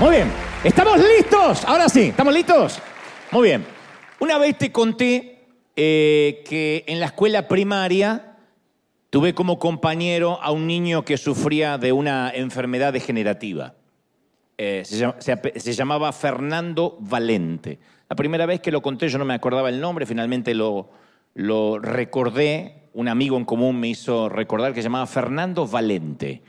Muy bien, ¿estamos listos? Ahora sí, ¿estamos listos? Muy bien. Una vez te conté eh, que en la escuela primaria tuve como compañero a un niño que sufría de una enfermedad degenerativa. Eh, se, llamaba Fernando Valente. La primera vez que lo conté yo no me acordaba el nombre, finalmente lo, recordé. Un amigo en común me hizo recordar que se llamaba Fernando Valente.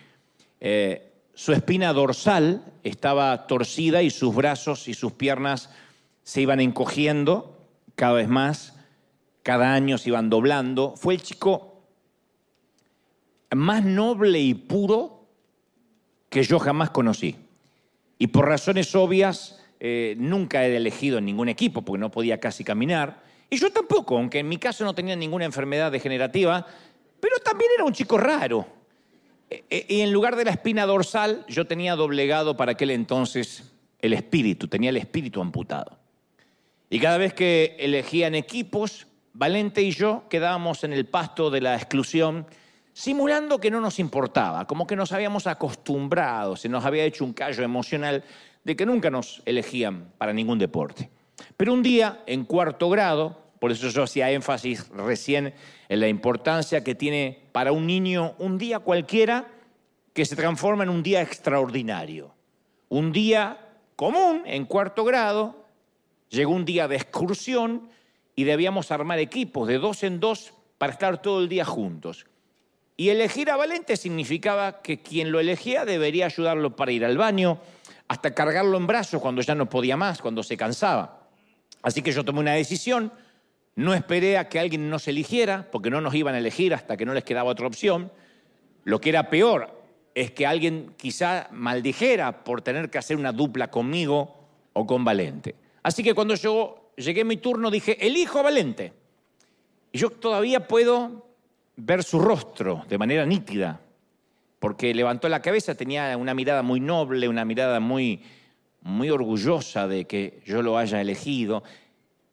Eh, su espina dorsal estaba torcida y sus brazos y sus piernas se iban encogiendo cada vez más, cada año se iban doblando. Fue el chico más noble y puro que yo jamás conocí. Y por razones obvias, eh, nunca he elegido en ningún equipo, porque no podía casi caminar. Y yo tampoco, aunque en mi caso no tenía ninguna enfermedad degenerativa, pero también era un chico raro. E- e- Y en lugar de la espina dorsal, yo tenía doblegado para aquel entonces el espíritu, tenía el espíritu amputado. Y cada vez que elegían equipos, Valente y yo quedábamos en el pasto de la exclusión, simulando que no nos importaba, como que nos habíamos acostumbrado, se nos había hecho un callo emocional de que nunca nos elegían para ningún deporte. Pero un día, en cuarto grado, por eso yo hacía énfasis recién en la importancia que tiene para un niño un día cualquiera que se transforma en un día extraordinario. Un día común, en cuarto grado, llegó un día de excursión y debíamos armar equipos de dos en dos para estar todo el día juntos. Y elegir a Valente significaba que quien lo elegía debería ayudarlo para ir al baño, hasta cargarlo en brazos cuando ya no podía más, cuando se cansaba. Así que yo tomé una decisión, no esperé a que alguien nos eligiera, porque no nos iban a elegir hasta que no les quedaba otra opción. Lo que era peor es que alguien quizá maldijera por tener que hacer una dupla conmigo o con Valente. Así que cuando yo llegué a mi turno dije, elijo a Valente. Y yo todavía puedo ver su rostro de manera nítida, porque levantó la cabeza, tenía una mirada muy noble, una mirada muy, muy orgullosa de que yo lo haya elegido.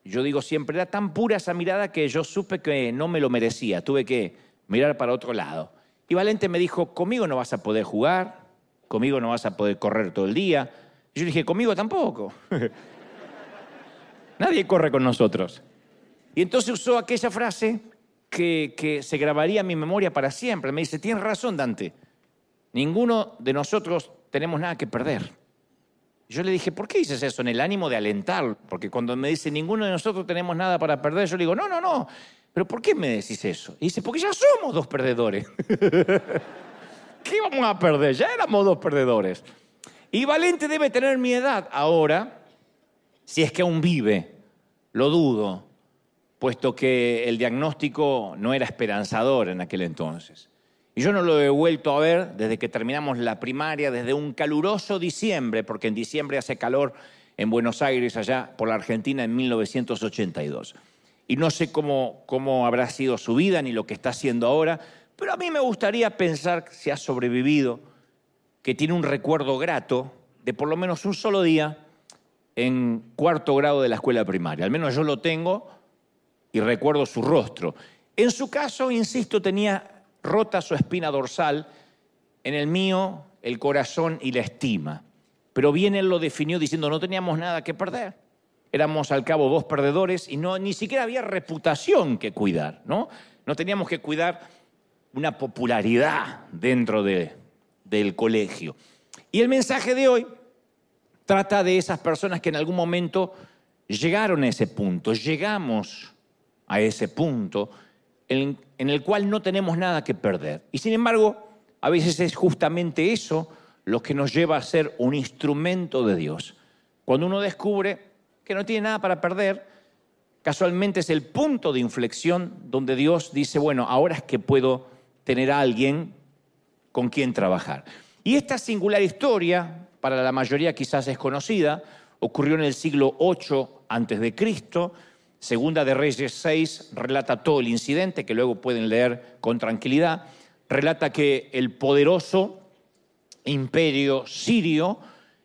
Yo digo siempre, era tan pura esa mirada que yo supe que no me lo merecía, tuve que mirar para otro lado. Y Valente me dijo, conmigo no vas a poder jugar, conmigo no vas a poder correr todo el día. Y yo dije, conmigo tampoco. Nadie corre con nosotros. Y entonces usó aquella frase que, que se grabaría en mi memoria para siempre. Me dice, tienes razón, Dante. Ninguno de nosotros tenemos nada que perder. Yo le dije, ¿por qué dices eso? En el ánimo de alentar. Porque cuando me dice, ninguno de nosotros tenemos nada para perder, yo le digo, no, no, no. ¿Pero por qué me decís eso? Y dice, porque ya somos dos perdedores. ¿Qué vamos a perder? Ya éramos dos perdedores. Y Valente debe tener mi edad ahora, si es que aún vive. Lo dudo, puesto que el diagnóstico no era esperanzador en aquel entonces. Y yo no lo he vuelto a ver desde que terminamos la primaria, desde un caluroso diciembre, porque en diciembre hace calor en Buenos Aires, allá por la Argentina, en 1982. Y no sé cómo, cómo habrá sido su vida ni lo que está haciendo ahora, pero a mí me gustaría pensar si ha sobrevivido, que tiene un recuerdo grato de por lo menos un solo día en cuarto grado de la escuela primaria. Al menos yo lo tengo y recuerdo su rostro. En su caso, insisto, tenía rota su espina dorsal, en el mío el corazón y la estima. Pero bien él lo definió diciendo no teníamos nada que perder. Éramos al cabo dos perdedores y no, ni siquiera había reputación que cuidar, ¿no? No teníamos que cuidar una popularidad dentro de, del colegio. Y el mensaje de hoy trata de esas personas que en algún momento llegaron a ese punto, llegamos a ese punto en, en, el cual no tenemos nada que perder. Y sin embargo, a veces es justamente eso lo que nos lleva a ser un instrumento de Dios. Cuando uno descubre que no tiene nada para perder, casualmente es el punto de inflexión donde Dios dice, bueno, ahora es que puedo tener a alguien con quien trabajar. Y esta singular historia, para la mayoría quizás es conocida, ocurrió en el siglo VIII antes de Cristo. Segunda de Reyes 6 relata todo el incidente que luego pueden leer con tranquilidad. Relata que el poderoso imperio sirio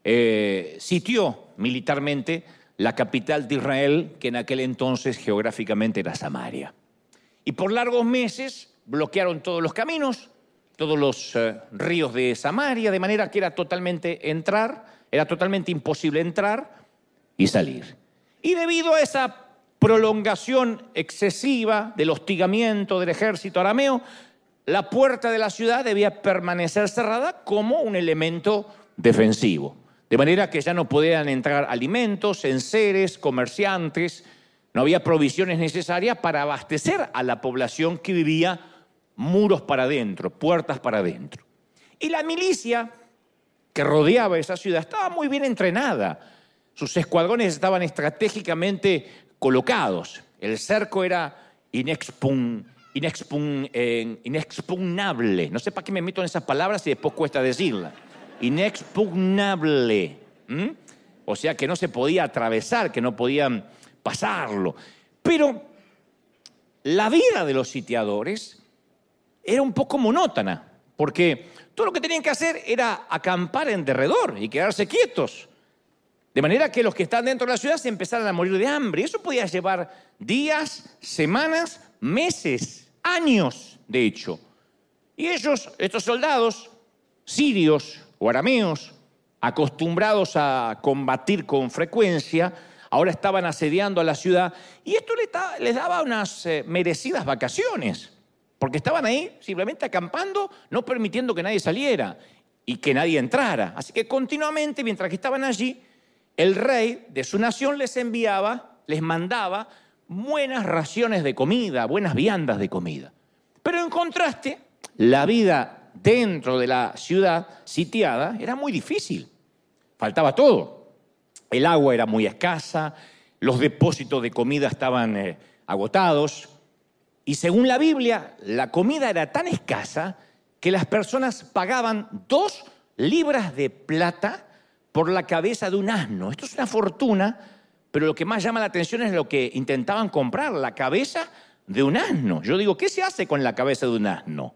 eh, sitió militarmente la capital de Israel, que en aquel entonces geográficamente era Samaria. Y por largos meses bloquearon todos los caminos, todos los eh, ríos de Samaria, de manera que era totalmente entrar, era totalmente imposible entrar y salir. Y debido a esa prolongación excesiva del hostigamiento del ejército arameo, la puerta de la ciudad debía permanecer cerrada como un elemento defensivo. De manera que ya no podían entrar alimentos, enseres, comerciantes, no había provisiones necesarias para abastecer a la población que vivía muros para adentro, puertas para adentro. Y la milicia que rodeaba esa ciudad estaba muy bien entrenada. Sus escuadrones estaban estratégicamente colocados. El cerco era inexpugnable. No sé para qué me meto en esas palabras y después cuesta decirla. Inexpugnable. O sea que no se podía atravesar, que no podían pasarlo. Pero la vida de los sitiadores era un poco monótona, porque todo lo que tenían que hacer era acampar en derredor y quedarse quietos. De manera que los que están dentro de la ciudad se empezaran a morir de hambre. Eso podía llevar días, semanas, meses, años, de hecho. Y ellos, estos soldados sirios o arameos, acostumbrados a combatir con frecuencia, ahora estaban asediando a la ciudad y esto les daba unas eh, merecidas vacaciones, porque estaban ahí simplemente acampando, no permitiendo que nadie saliera y que nadie entrara. Así que continuamente, mientras que estaban allí, el rey de su nación les enviaba, les mandaba buenas raciones de comida, buenas viandas de comida. Pero en contraste, la vida dentro de la ciudad sitiada era muy difícil. Faltaba todo. El agua era muy escasa, los depósitos de comida estaban eh, agotados. Y según la Biblia, la comida era tan escasa que las personas pagaban dos libras de plata por la cabeza de un asno. Esto es una fortuna, pero lo que más llama la atención es lo que intentaban comprar, la cabeza de un asno. Yo digo, ¿qué se hace con la cabeza de un asno?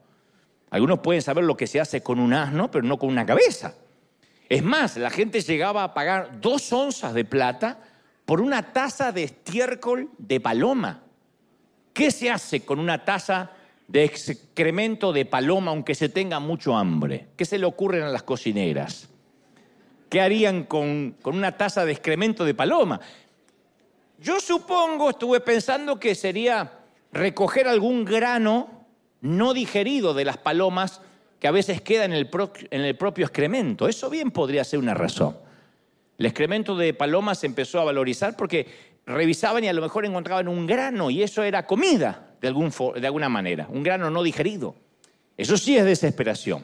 Algunos pueden saber lo que se hace con un asno, pero no con una cabeza. Es más, la gente llegaba a pagar dos onzas de plata por una taza de estiércol de paloma. ¿Qué se hace con una taza de excremento de paloma aunque se tenga mucho hambre? ¿Qué se le ocurren a las cocineras? ¿Qué harían con, una taza de excremento de paloma? Yo supongo, estuve pensando que sería recoger algún grano no digerido de las palomas que a veces queda en el, en el propio excremento. Eso bien podría ser una razón. El excremento de palomas se empezó a valorizar porque revisaban y a lo mejor encontraban un grano y eso era comida de, algún, de alguna manera, un grano no digerido. Eso sí es desesperación.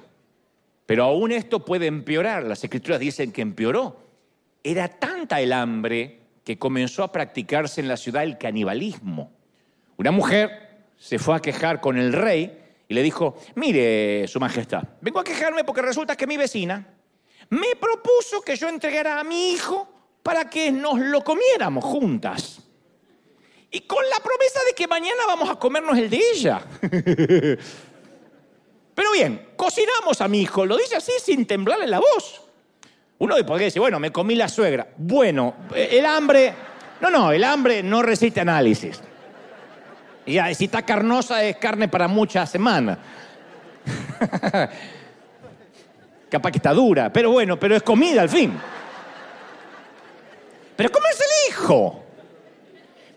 Pero aún esto puede empeorar. Las escrituras dicen que empeoró. Era tanta el hambre que comenzó a practicarse en la ciudad el canibalismo. Una mujer se fue a quejar con el rey y le dijo, mire, Su Majestad, vengo a quejarme porque resulta que mi vecina me propuso que yo entregara a mi hijo para que nos lo comiéramos juntas. Y con la promesa de que mañana vamos a comernos el de ella. Pero bien, cocinamos a mi hijo, lo dice así sin temblarle la voz. Uno podría decir, bueno, me comí la suegra. Bueno, el hambre, no, no, el hambre no resiste análisis. Y si está carnosa es carne para muchas semanas. Capaz que está dura, pero bueno, pero es comida al fin. Pero ¿cómo es el hijo?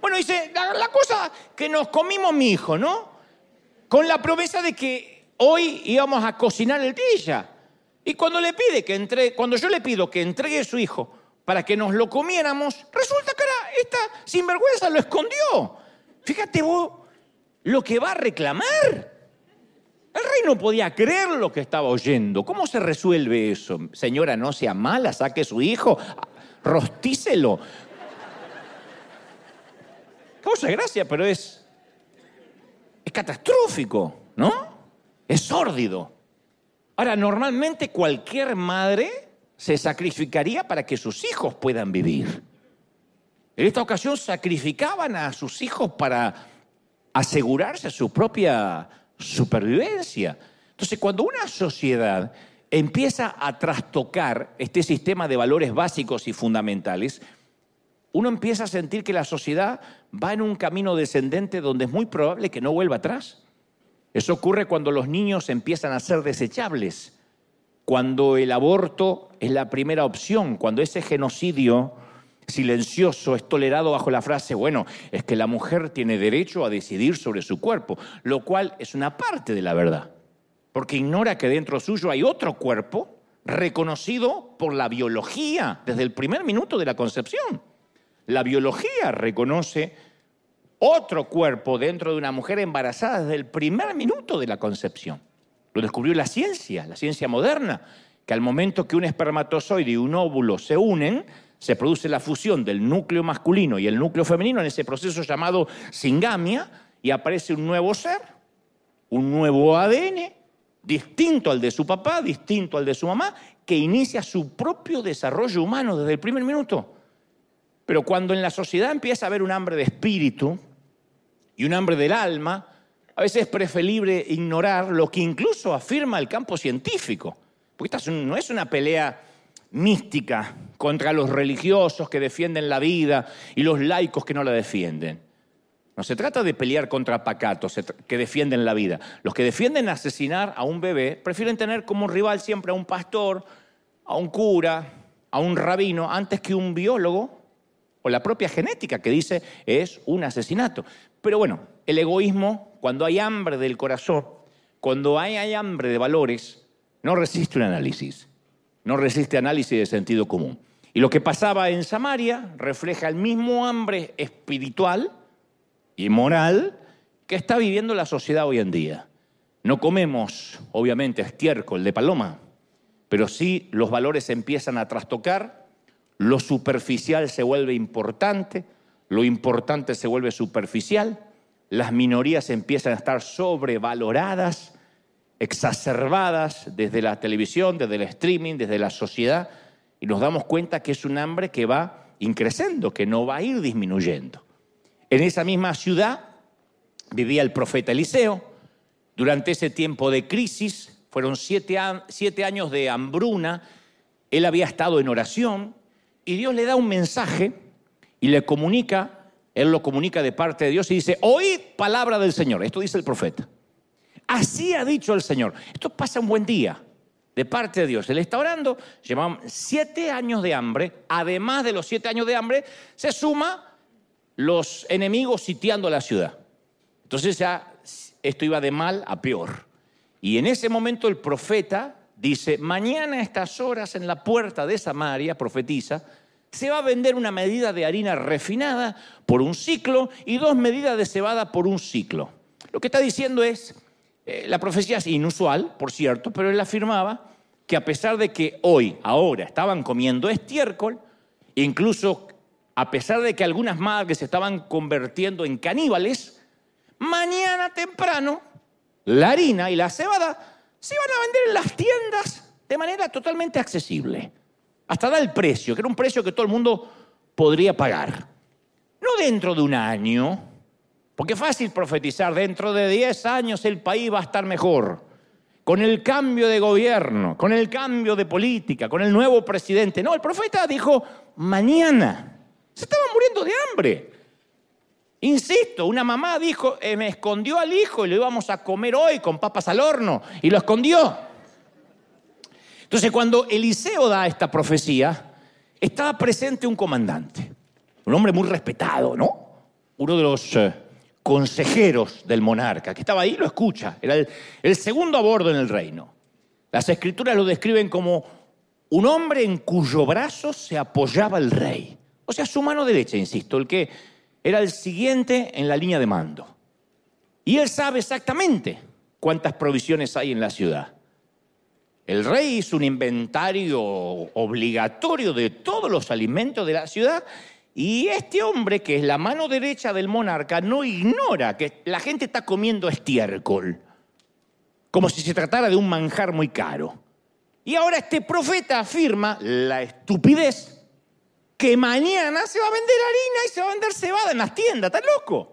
Bueno, dice, la cosa que nos comimos mi hijo, ¿no? Con la promesa de que hoy íbamos a cocinar el día. Y cuando le pide que entre, cuando yo le pido que entregue a su hijo para que nos lo comiéramos, resulta que ahora esta sinvergüenza lo escondió. Fíjate vos lo que va a reclamar. El rey no podía creer lo que estaba oyendo. ¿Cómo se resuelve eso? Señora, no sea mala, saque su hijo, rostícelo. Causa gracia, pero es, es catastrófico, ¿no? Es sórdido. Ahora, normalmente cualquier madre se sacrificaría para que sus hijos puedan vivir. En esta ocasión sacrificaban a sus hijos para asegurarse su propia supervivencia. Entonces, cuando una sociedad empieza a trastocar este sistema de valores básicos y fundamentales, uno empieza a sentir que la sociedad va en un camino descendente donde es muy probable que no vuelva atrás. Eso ocurre cuando los niños empiezan a ser desechables, cuando el aborto es la primera opción, cuando ese genocidio silencioso es tolerado bajo la frase, bueno, es que la mujer tiene derecho a decidir sobre su cuerpo, lo cual es una parte de la verdad, porque ignora que dentro suyo hay otro cuerpo reconocido por la biología desde el primer minuto de la concepción. La biología reconoce otro cuerpo dentro de una mujer embarazada desde el primer minuto de la concepción. Lo descubrió la ciencia, la ciencia moderna, que al momento que un espermatozoide y un óvulo se unen, se produce la fusión del núcleo masculino y el núcleo femenino en ese proceso llamado singamia y aparece un nuevo ser, un nuevo ADN, distinto al de su papá, distinto al de su mamá, que inicia su propio desarrollo humano desde el primer minuto. Pero cuando en la sociedad empieza a haber un hambre de espíritu y un hambre del alma, a veces es preferible ignorar lo que incluso afirma el campo científico. Porque esta no es una pelea mística contra los religiosos que defienden la vida y los laicos que no la defienden. No se trata de pelear contra pacatos que defienden la vida. Los que defienden asesinar a un bebé prefieren tener como rival siempre a un pastor, a un cura, a un rabino, antes que un biólogo o la propia genética que dice es un asesinato. Pero bueno, el egoísmo, cuando hay hambre del corazón, cuando hay, hambre de valores, no resiste un análisis, no resiste análisis de sentido común. Y lo que pasaba en Samaria refleja el mismo hambre espiritual y moral que está viviendo la sociedad hoy en día. No comemos, obviamente, estiércol de paloma, pero sí los valores empiezan a trastocar lo superficial se vuelve importante, lo importante se vuelve superficial, las minorías empiezan a estar sobrevaloradas, exacerbadas desde la televisión, desde el streaming, desde la sociedad, y nos damos cuenta que es un hambre que va increciendo, que no va a ir disminuyendo. En esa misma ciudad vivía el profeta Eliseo. Durante ese tiempo de crisis, fueron siete, siete años de hambruna, él había estado en oración, y Dios le da un mensaje y le comunica, Él lo comunica de parte de Dios y dice, oíd palabra del Señor. Esto dice el profeta. Así ha dicho el Señor. Esto pasa un buen día de parte de Dios. Él está orando, llevan siete años de hambre. Además de los siete años de hambre, se suma los enemigos sitiando la ciudad. Entonces ya esto iba de mal a peor. Y en ese momento el profeta dice, mañana a estas horas en la puerta de Samaria, profetiza, se va a vender una medida de harina refinada por un ciclo y dos medidas de cebada por un ciclo. Lo que está diciendo es, eh, la profecía es inusual, por cierto, pero él afirmaba que a pesar de que hoy, ahora, estaban comiendo estiércol, incluso a pesar de que algunas madres se estaban convirtiendo en caníbales, mañana temprano la harina y la cebada se iban a vender en las tiendas de manera totalmente accesible. Hasta da el precio, que era un precio que todo el mundo podría pagar. No dentro de un año, porque es fácil profetizar, dentro de 10 años el país va a estar mejor. Con el cambio de gobierno, con el cambio de política, con el nuevo presidente. No, el profeta dijo, mañana. Se estaban muriendo de hambre. Insisto, una mamá dijo, eh, me escondió al hijo y lo íbamos a comer hoy con papas al horno y lo escondió. Entonces cuando Eliseo da esta profecía, estaba presente un comandante, un hombre muy respetado, ¿no? Uno de los eh, consejeros del monarca, que estaba ahí, lo escucha, era el segundo a bordo en el reino. Las escrituras lo describen como un hombre en cuyo brazo se apoyaba el rey. O sea, su mano derecha, insisto, el que era el siguiente en la línea de mando. Y él sabe exactamente cuántas provisiones hay en la ciudad. El rey hizo un inventario obligatorio de todos los alimentos de la ciudad y este hombre, que es la mano derecha del monarca, no ignora que la gente está comiendo estiércol, como si se tratara de un manjar muy caro. Y ahora este profeta afirma la estupidez que mañana se va a vender harina y se va a vender cebada en las tiendas. ¿Estás loco?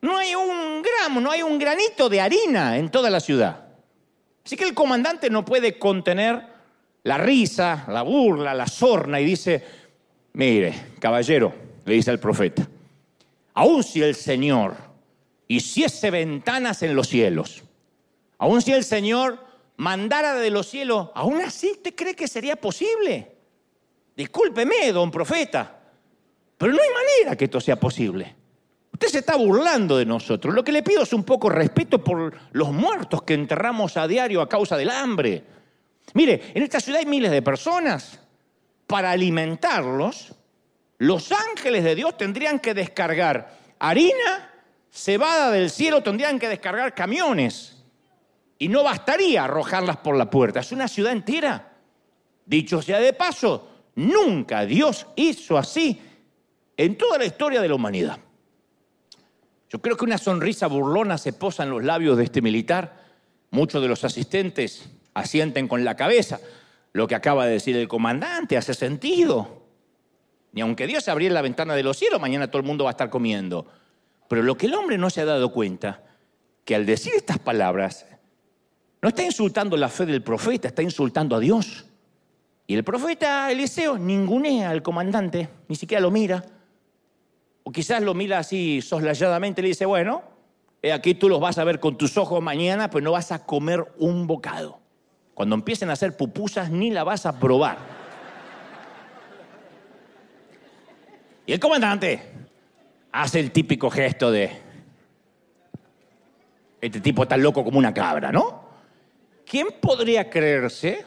No hay un gramo, no hay un granito de harina en toda la ciudad. Así que el comandante no puede contener la risa, la burla, la sorna y dice, Mire, caballero, le dice el profeta, aun si el Señor hiciese ventanas en los cielos, aun si el Señor mandara de los cielos, aún así usted cree que sería posible. Discúlpeme, don profeta, pero no hay manera que esto sea posible. Usted se está burlando de nosotros. Lo que le pido es un poco respeto por los muertos que enterramos a diario a causa del hambre. Mire, en esta ciudad hay miles de personas. Para alimentarlos, los ángeles de Dios tendrían que descargar harina, cebada del cielo, tendrían que descargar camiones. Y no bastaría arrojarlas por la puerta. Es una ciudad entera. Dicho sea de paso, nunca Dios hizo así en toda la historia de la humanidad. Yo creo que una sonrisa burlona se posa en los labios de este militar. Muchos de los asistentes asienten con la cabeza. Lo que acaba de decir el comandante hace sentido. Ni aunque Dios abriera la ventana de los cielos, mañana todo el mundo va a estar comiendo. Pero lo que el hombre no se ha dado cuenta, que al decir estas palabras, no está insultando la fe del profeta, está insultando a Dios. Y el profeta Eliseo ningunea al comandante, ni siquiera lo mira. O quizás lo mira así soslayadamente y le dice, bueno, aquí tú los vas a ver con tus ojos mañana, pues no vas a comer un bocado. Cuando empiecen a hacer pupusas ni la vas a probar. Y el comandante hace el típico gesto de, este tipo está loco como una cabra, ¿no? ¿Quién podría creerse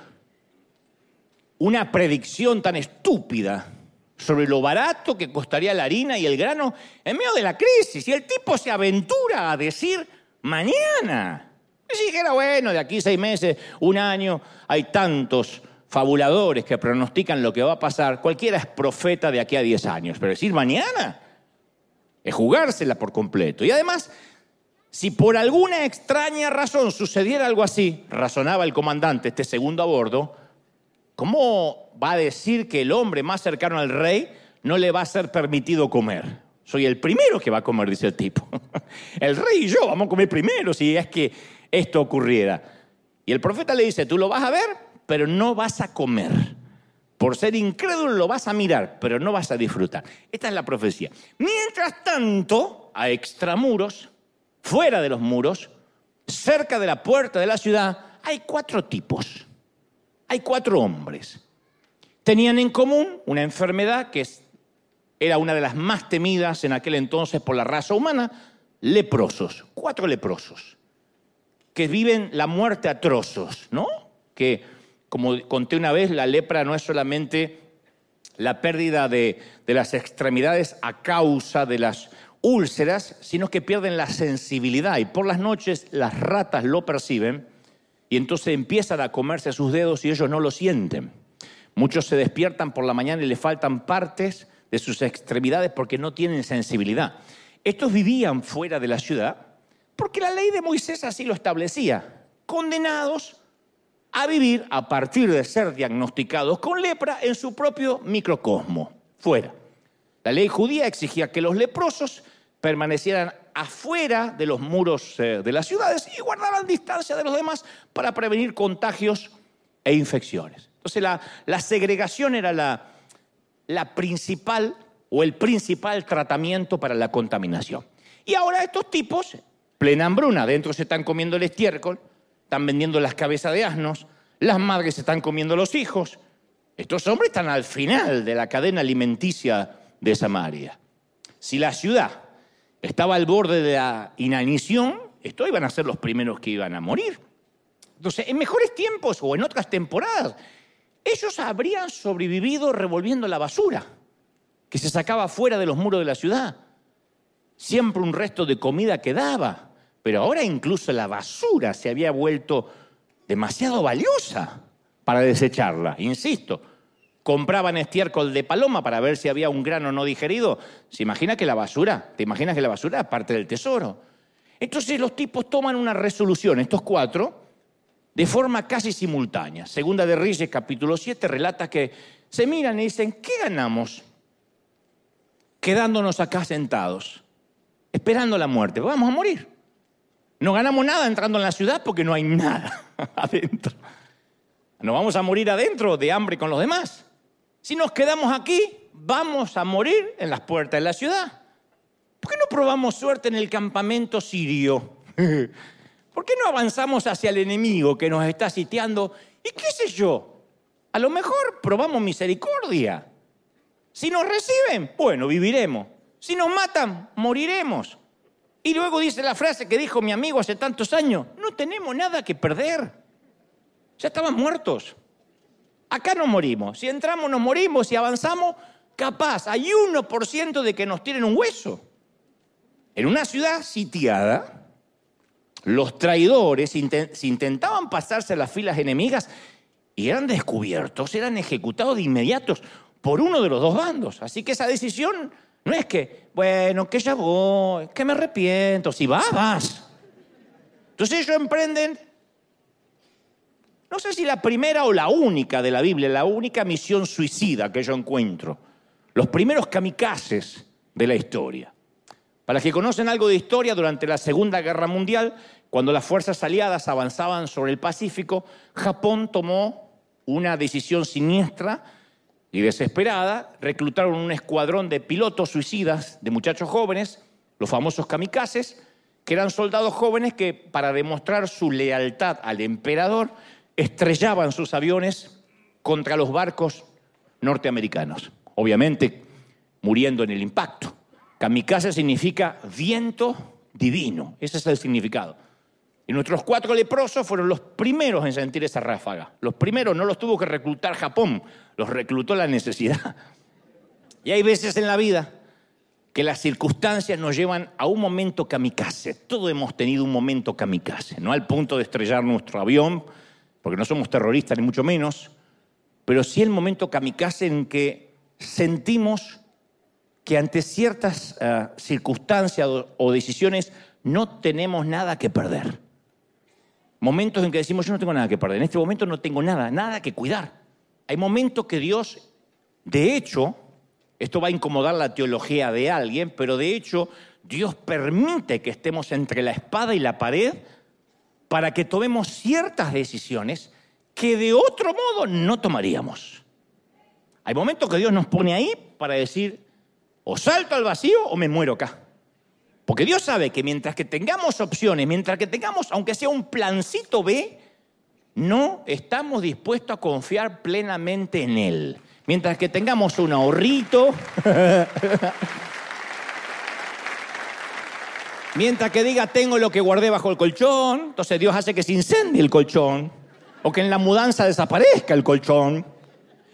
una predicción tan estúpida sobre lo barato que costaría la harina y el grano en medio de la crisis. Y el tipo se aventura a decir mañana. Si dijera, bueno, de aquí seis meses, un año, hay tantos fabuladores que pronostican lo que va a pasar. Cualquiera es profeta de aquí a diez años. Pero decir mañana es jugársela por completo. Y además, si por alguna extraña razón sucediera algo así, razonaba el comandante, este segundo a bordo, ¿Cómo va a decir que el hombre más cercano al rey no le va a ser permitido comer? Soy el primero que va a comer, dice el tipo. El rey y yo vamos a comer primero si es que esto ocurriera. Y el profeta le dice, tú lo vas a ver, pero no vas a comer. Por ser incrédulo lo vas a mirar, pero no vas a disfrutar. Esta es la profecía. Mientras tanto, a extramuros, fuera de los muros, cerca de la puerta de la ciudad, hay cuatro tipos hay cuatro hombres. Tenían en común una enfermedad que era una de las más temidas en aquel entonces por la raza humana, leprosos, cuatro leprosos, que viven la muerte a trozos, ¿no? Que, como conté una vez, la lepra no es solamente la pérdida de, de las extremidades a causa de las úlceras, sino que pierden la sensibilidad y por las noches las ratas lo perciben y entonces empiezan a comerse sus dedos y ellos no lo sienten. Muchos se despiertan por la mañana y le faltan partes de sus extremidades porque no tienen sensibilidad. Estos vivían fuera de la ciudad porque la ley de Moisés así lo establecía, condenados a vivir a partir de ser diagnosticados con lepra en su propio microcosmo, fuera. La ley judía exigía que los leprosos permanecieran afuera de los muros eh, de las ciudades y guardaran distancia de los demás para prevenir contagios e infecciones. Entonces la, segregación era la, la principal o el principal tratamiento para la contaminación. Y ahora estos tipos, plena hambruna, dentro se están comiendo el estiércol, están vendiendo las cabezas de asnos, las madres se están comiendo los hijos. Estos hombres están al final de la cadena alimenticia de Samaria. Si la ciudad estaba al borde de la inanición, estos iban a ser los primeros que iban a morir. Entonces, en mejores tiempos o en otras temporadas, ellos habrían sobrevivido revolviendo la basura que se sacaba fuera de los muros de la ciudad. Siempre un resto de comida quedaba, pero ahora incluso la basura se había vuelto demasiado valiosa para desecharla, insisto compraban estiércol de paloma para ver si había un grano no digerido. ¿Se imagina que la basura? ¿Te imaginas que la basura es parte del tesoro? Entonces los tipos toman una resolución, estos cuatro, de forma casi simultánea. Segunda de Reyes, capítulo 7, relata que se miran y dicen, ¿qué ganamos? Quedándonos acá sentados, esperando la muerte. Vamos a morir. No ganamos nada entrando en la ciudad porque no hay nada adentro. Nos vamos a morir adentro de hambre con los demás. Si nos quedamos aquí, vamos a morir en las puertas de la ciudad. ¿Por qué no probamos suerte en el campamento sirio? ¿Por qué no avanzamos hacia el enemigo que nos está sitiando? Y qué sé yo, a lo mejor probamos misericordia. Si nos reciben, bueno, viviremos. Si nos matan, moriremos. Y luego dice la frase que dijo mi amigo hace tantos años, no tenemos nada que perder. Ya estaban muertos. Acá no morimos. Si entramos nos morimos. Si avanzamos, capaz, hay 1% de que nos tiren un hueso. En una ciudad sitiada, los traidores intentaban pasarse a las filas enemigas y eran descubiertos, eran ejecutados de inmediato por uno de los dos bandos. Así que esa decisión no es que, bueno, que ya voy, que me arrepiento. Si vas, vas. Entonces ellos emprenden, no sé si la primera o la única de la Biblia, la única misión suicida que yo encuentro. Los primeros kamikazes de la historia. Para los que conocen algo de historia, durante la Segunda Guerra Mundial, cuando las fuerzas aliadas avanzaban sobre el Pacífico, Japón tomó una decisión siniestra y desesperada, reclutaron un escuadrón de pilotos suicidas, de muchachos jóvenes, los famosos kamikazes, que eran soldados jóvenes que, para demostrar su lealtad al emperador, estrellaban sus aviones contra los barcos norteamericanos, obviamente muriendo en el impacto. Kamikaze significa viento divino, ese es el significado. Y nuestros cuatro leprosos fueron los primeros en sentir esa ráfaga. Los primeros no los tuvo que reclutar Japón, los reclutó la necesidad. Y hay veces en la vida que las circunstancias nos llevan a un momento kamikaze. Todos hemos tenido un momento kamikaze, no al punto de estrellar nuestro avión, porque no somos terroristas ni mucho menos, pero sí el momento kamikaze en que sentimos que ante ciertas eh, circunstancias o decisiones no tenemos nada que perder. Momentos en que decimos, yo no tengo nada que perder, en este momento no tengo nada, nada que cuidar. Hay momentos que Dios, de hecho, esto va a incomodar la teología de alguien, pero de hecho Dios permite que estemos entre la espada y la pared para que tomemos ciertas decisiones que de otro modo no tomaríamos. Hay momentos que Dios nos pone ahí para decir, o salto al vacío o me muero acá. Porque Dios sabe que mientras que tengamos opciones, mientras que tengamos, aunque sea un plancito B, no estamos dispuestos a confiar plenamente en Él. Mientras que tengamos un ahorrito, mientras que diga tengo lo que guardé bajo el colchón, entonces Dios hace que se incendie el colchón, o que en la mudanza desaparezca el colchón.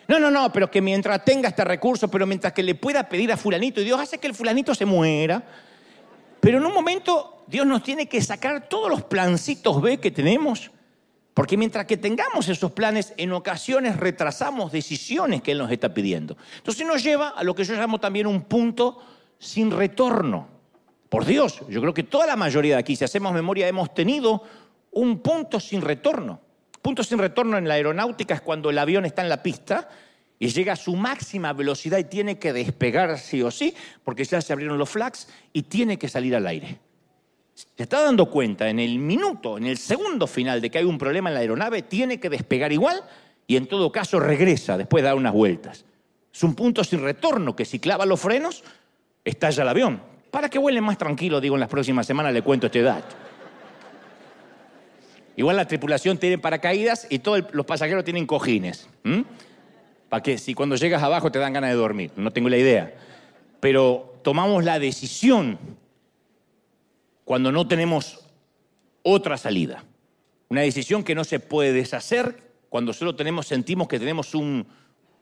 No, no, no, pero que mientras tenga este recurso, pero mientras que le pueda pedir a fulanito, y Dios hace que el fulanito se muera, pero en un momento Dios nos tiene que sacar todos los plancitos B que tenemos, porque mientras que tengamos esos planes, en ocasiones retrasamos decisiones que Él nos está pidiendo. Entonces nos lleva a lo que yo llamo también un punto sin retorno. Por Dios, yo creo que toda la mayoría de aquí, si hacemos memoria, hemos tenido un punto sin retorno. Punto sin retorno en la aeronáutica es cuando el avión está en la pista y llega a su máxima velocidad y tiene que despegar sí o sí, porque ya se abrieron los flags y tiene que salir al aire. Se está dando cuenta en el minuto, en el segundo final de que hay un problema en la aeronave, tiene que despegar igual y en todo caso regresa después de dar unas vueltas. Es un punto sin retorno que si clava los frenos, estalla el avión. Para que vuelen más tranquilo, digo, en las próximas semanas le cuento este dato. Igual la tripulación tiene paracaídas y todos los pasajeros tienen cojines. ¿Para qué? Si cuando llegas abajo te dan ganas de dormir, no tengo la idea. Pero tomamos la decisión cuando no tenemos otra salida. Una decisión que no se puede deshacer cuando solo tenemos, sentimos que tenemos un,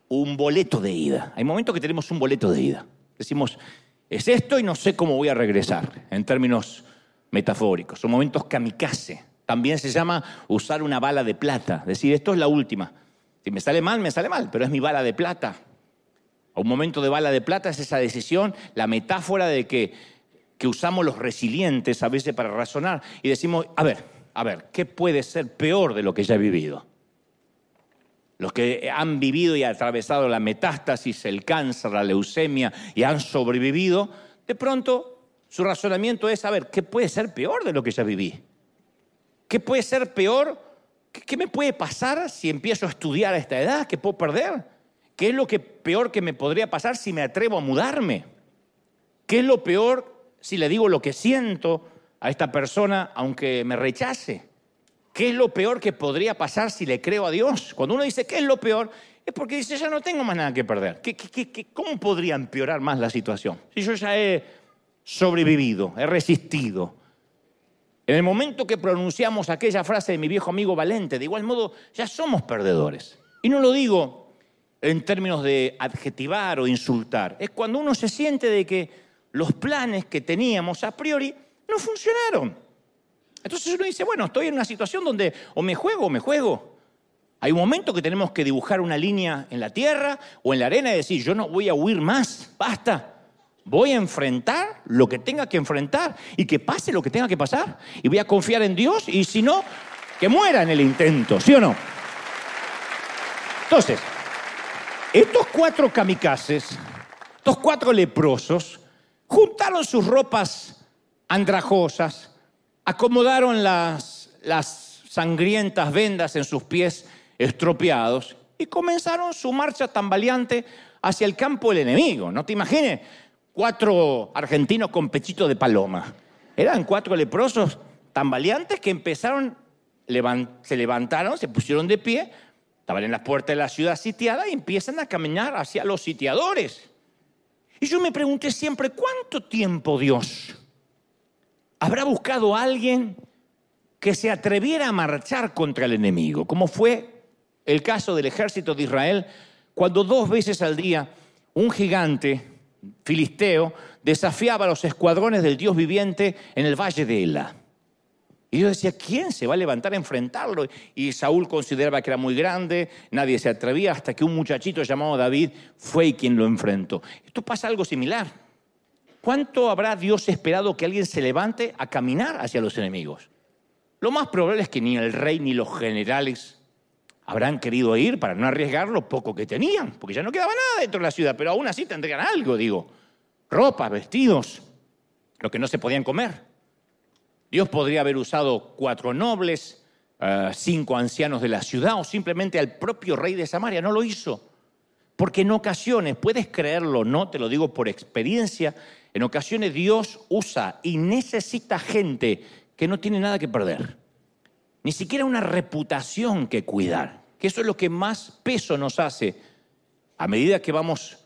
un boleto de ida. Hay momentos que tenemos un boleto de ida. Decimos, es esto y no sé cómo voy a regresar, en términos metafóricos. Son momentos kamikaze. También se llama usar una bala de plata, decir, esto es la última. Si me sale mal, me sale mal, pero es mi bala de plata. Un momento de bala de plata es esa decisión, la metáfora de que, que usamos los resilientes a veces para razonar y decimos, a ver, a ver, ¿qué puede ser peor de lo que ya he vivido? Los que han vivido y atravesado la metástasis, el cáncer, la leucemia y han sobrevivido, de pronto su razonamiento es, a ver, ¿qué puede ser peor de lo que ya viví? ¿Qué puede ser peor ¿Qué me puede pasar si empiezo a estudiar a esta edad? ¿Qué puedo perder? ¿Qué es lo que peor que me podría pasar si me atrevo a mudarme? ¿Qué es lo peor si le digo lo que siento a esta persona aunque me rechace? ¿Qué es lo peor que podría pasar si le creo a Dios? Cuando uno dice, ¿qué es lo peor? Es porque dice, ya no tengo más nada que perder. cómo podría empeorar más la situación? Si yo ya he sobrevivido, he resistido. En el momento que pronunciamos aquella frase de mi viejo amigo Valente, de igual modo, ya somos perdedores. Y no lo digo en términos de adjetivar o insultar. Es cuando uno se siente de que los planes que teníamos a priori no funcionaron. Entonces uno dice, bueno, estoy en una situación donde o me juego o me juego. Hay un momento que tenemos que dibujar una línea en la tierra o en la arena y decir, yo no voy a huir más, basta. Voy a enfrentar lo que tenga que enfrentar y que pase lo que tenga que pasar. Y voy a confiar en Dios y si no, que muera en el intento, ¿sí o no? Entonces, estos cuatro kamikazes, estos cuatro leprosos, juntaron sus ropas andrajosas, acomodaron las, las sangrientas vendas en sus pies estropeados y comenzaron su marcha tambaleante hacia el campo del enemigo. No te imagines, cuatro argentinos con pechito de paloma. Eran cuatro leprosos tambaleantes que empezaron, se levantaron, se pusieron de pie, estaban en las puertas de la ciudad sitiada y empiezan a caminar hacia los sitiadores. Y yo me pregunté siempre, ¿cuánto tiempo Dios habrá buscado a alguien que se atreviera a marchar contra el enemigo, como fue el caso del ejército de Israel, cuando dos veces al día un gigante filisteo desafiaba a los escuadrones del Dios viviente en el valle de Ela. Y yo decía, ¿quién se va a levantar a enfrentarlo? Y Saúl consideraba que era muy grande, nadie se atrevía, hasta que un muchachito llamado David fue quien lo enfrentó. Esto pasa algo similar. ¿Cuánto habrá Dios esperado que alguien se levante a caminar hacia los enemigos? Lo más probable es que ni el rey ni los generales habrán querido ir para no arriesgar lo poco que tenían, porque ya no quedaba nada dentro de la ciudad, pero aún así tendrían algo, digo, ropas, vestidos, lo que no se podían comer. Dios podría haber usado cuatro nobles, eh, cinco ancianos de la ciudad o simplemente al propio rey de Samaria, no lo hizo. Porque en ocasiones, puedes creerlo, no, te lo digo por experiencia, en ocasiones Dios usa y necesita gente que no tiene nada que perder, ni siquiera una reputación que cuidar, que eso es lo que más peso nos hace a medida que vamos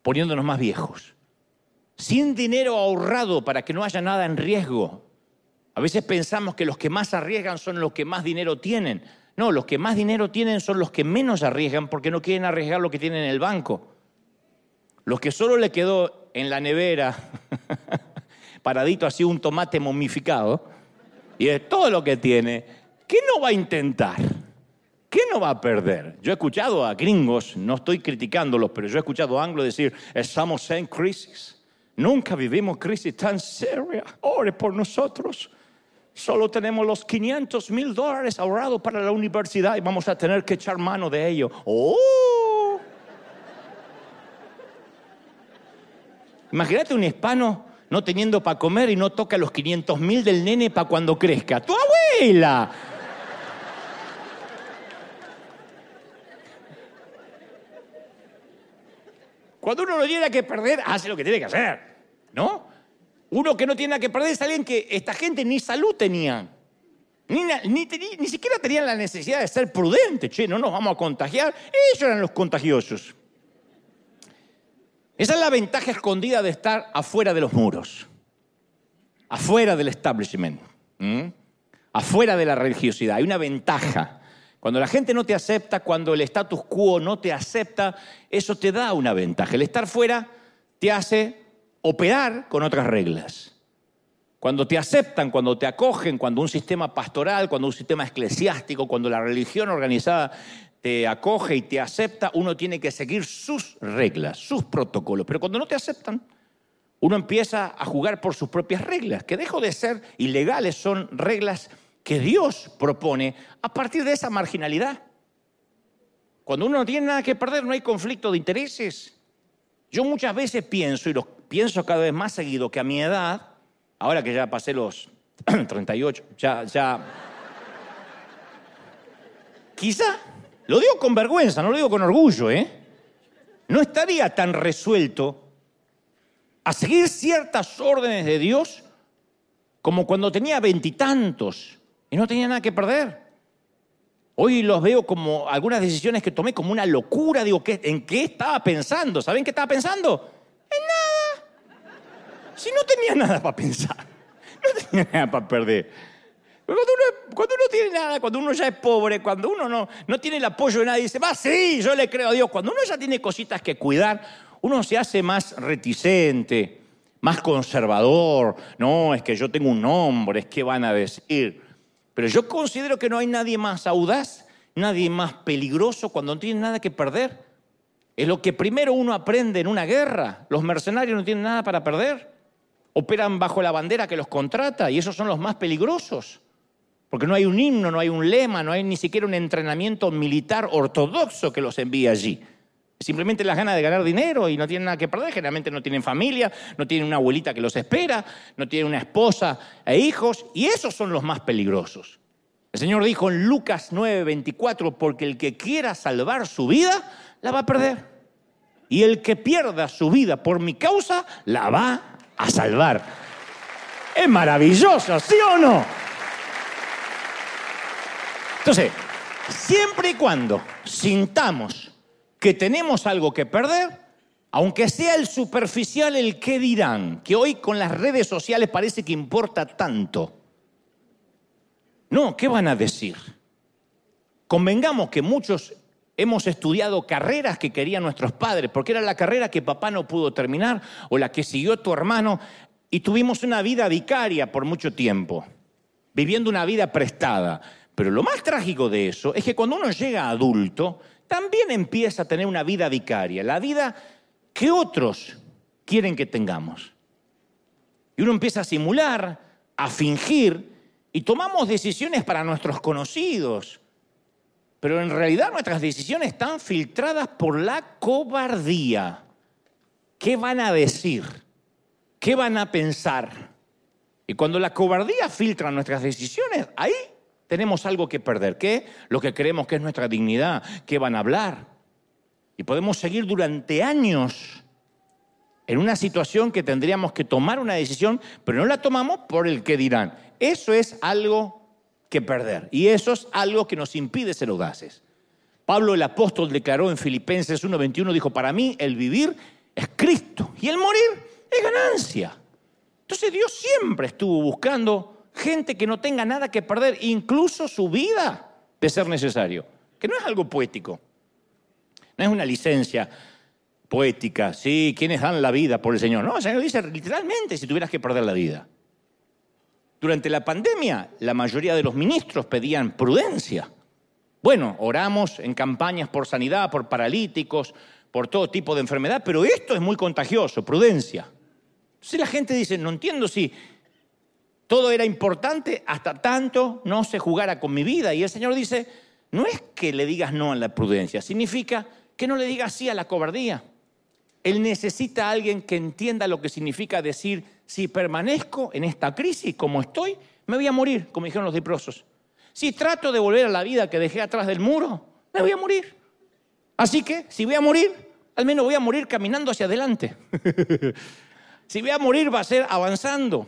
poniéndonos más viejos. Sin dinero ahorrado para que no haya nada en riesgo. A veces pensamos que los que más arriesgan son los que más dinero tienen. No, los que más dinero tienen son los que menos arriesgan porque no quieren arriesgar lo que tienen en el banco. Los que solo le quedó en la nevera, paradito así un tomate momificado, y es todo lo que tiene, ¿qué no va a intentar? ¿Qué no va a perder? Yo he escuchado a gringos, no estoy criticándolos, pero yo he escuchado a anglos decir, estamos en crisis. Nunca vivimos crisis tan seria. Ore por nosotros. Solo tenemos los 500 mil dólares ahorrados para la universidad y vamos a tener que echar mano de ello. ¡Oh! Imagínate un hispano no teniendo para comer y no toca los 500 mil del nene para cuando crezca. ¡Tu abuela! Cuando uno no tiene que perder, hace lo que tiene que hacer, ¿no? Uno que no tiene nada que perder es alguien que esta gente ni salud tenía. Ni, ni, ni, siquiera tenían la necesidad de ser prudentes. Che, no nos vamos a contagiar. Ellos eran los contagiosos. Esa es la ventaja escondida de estar afuera de los muros, afuera del establishment, afuera de la religiosidad. Hay una ventaja. Cuando la gente no te acepta, cuando el status quo no te acepta, eso te da una ventaja. El estar fuera te hace operar con otras reglas. Cuando te aceptan, cuando te acogen, cuando un sistema pastoral, cuando un sistema eclesiástico, cuando la religión organizada te acoge y te acepta, uno tiene que seguir sus reglas, sus protocolos. Pero cuando no te aceptan, uno empieza a jugar por sus propias reglas, que dejo de ser ilegales, son reglas que Dios propone a partir de esa marginalidad. Cuando uno no tiene nada que perder, no hay conflicto de intereses. Yo muchas veces pienso, y lo pienso cada vez más seguido, que a mi edad, ahora que ya pasé los 38, ya, ya, quizá lo digo con vergüenza, no lo digo con orgullo, ¿eh? no estaría tan resuelto a seguir ciertas órdenes de Dios como cuando tenía veintitantos y no tenía nada que perder. Hoy los veo como algunas decisiones que tomé como una locura. Digo, ¿en qué estaba pensando? ¿Saben qué estaba pensando? En nada. Si no tenía nada para pensar, no tenía nada para perder. Cuando uno, cuando uno tiene nada, cuando uno ya es pobre, cuando uno no, no tiene el apoyo de nadie, dice, va, sí, yo le creo a Dios. Cuando uno ya tiene cositas que cuidar, uno se hace más reticente, más conservador. No, es que yo tengo un nombre, es que van a decir. Pero yo considero que no hay nadie más audaz, nadie más peligroso cuando no tiene nada que perder. Es lo que primero uno aprende en una guerra. Los mercenarios no tienen nada para perder. Operan bajo la bandera que los contrata y esos son los más peligrosos. Porque no hay un himno, no hay un lema, no hay ni siquiera un entrenamiento militar ortodoxo que los envíe allí. Simplemente las ganas de ganar dinero y no tienen nada que perder. Generalmente no tienen familia, no tienen una abuelita que los espera, no tienen una esposa e hijos, y esos son los más peligrosos. El Señor dijo en Lucas 9:24, porque el que quiera salvar su vida, la va a perder. Y el que pierda su vida por mi causa, la va a salvar. Es maravilloso, ¿sí o no? Entonces, siempre y cuando sintamos que tenemos algo que perder, aunque sea el superficial el que dirán, que hoy con las redes sociales parece que importa tanto. No, ¿qué van a decir? Convengamos que muchos hemos estudiado carreras que querían nuestros padres, porque era la carrera que papá no pudo terminar o la que siguió tu hermano, y tuvimos una vida vicaria por mucho tiempo, viviendo una vida prestada. Pero lo más trágico de eso es que cuando uno llega adulto, también empieza a tener una vida vicaria, la vida que otros quieren que tengamos. Y uno empieza a simular, a fingir, y tomamos decisiones para nuestros conocidos. Pero en realidad nuestras decisiones están filtradas por la cobardía. ¿Qué van a decir? ¿Qué van a pensar? Y cuando la cobardía filtra nuestras decisiones, ahí tenemos algo que perder. ¿Qué? Lo que creemos que es nuestra dignidad. ¿Qué van a hablar? Y podemos seguir durante años en una situación que tendríamos que tomar una decisión, pero no la tomamos por el que dirán. Eso es algo que perder. Y eso es algo que nos impide ser audaces. Pablo el apóstol declaró en Filipenses 1:21, dijo, para mí el vivir es Cristo y el morir es ganancia. Entonces Dios siempre estuvo buscando gente que no tenga nada que perder, incluso su vida, de ser necesario. Que no es algo poético, no es una licencia poética, sí, quienes dan la vida por el Señor. No, el Señor dice literalmente si tuvieras que perder la vida. Durante la pandemia, la mayoría de los ministros pedían prudencia. Bueno, oramos en campañas por sanidad, por paralíticos, por todo tipo de enfermedad, pero esto es muy contagioso, prudencia. Si la gente dice, no entiendo si todo era importante hasta tanto no se jugara con mi vida. Y el Señor dice, no es que le digas no a la prudencia, significa que no le digas sí a la cobardía. Él necesita a alguien que entienda lo que significa decir, si permanezco en esta crisis como estoy, me voy a morir, como dijeron los leprosos. Si trato de volver a la vida que dejé atrás del muro, me voy a morir. Así que, si voy a morir, al menos voy a morir caminando hacia adelante. si voy a morir, va a ser avanzando.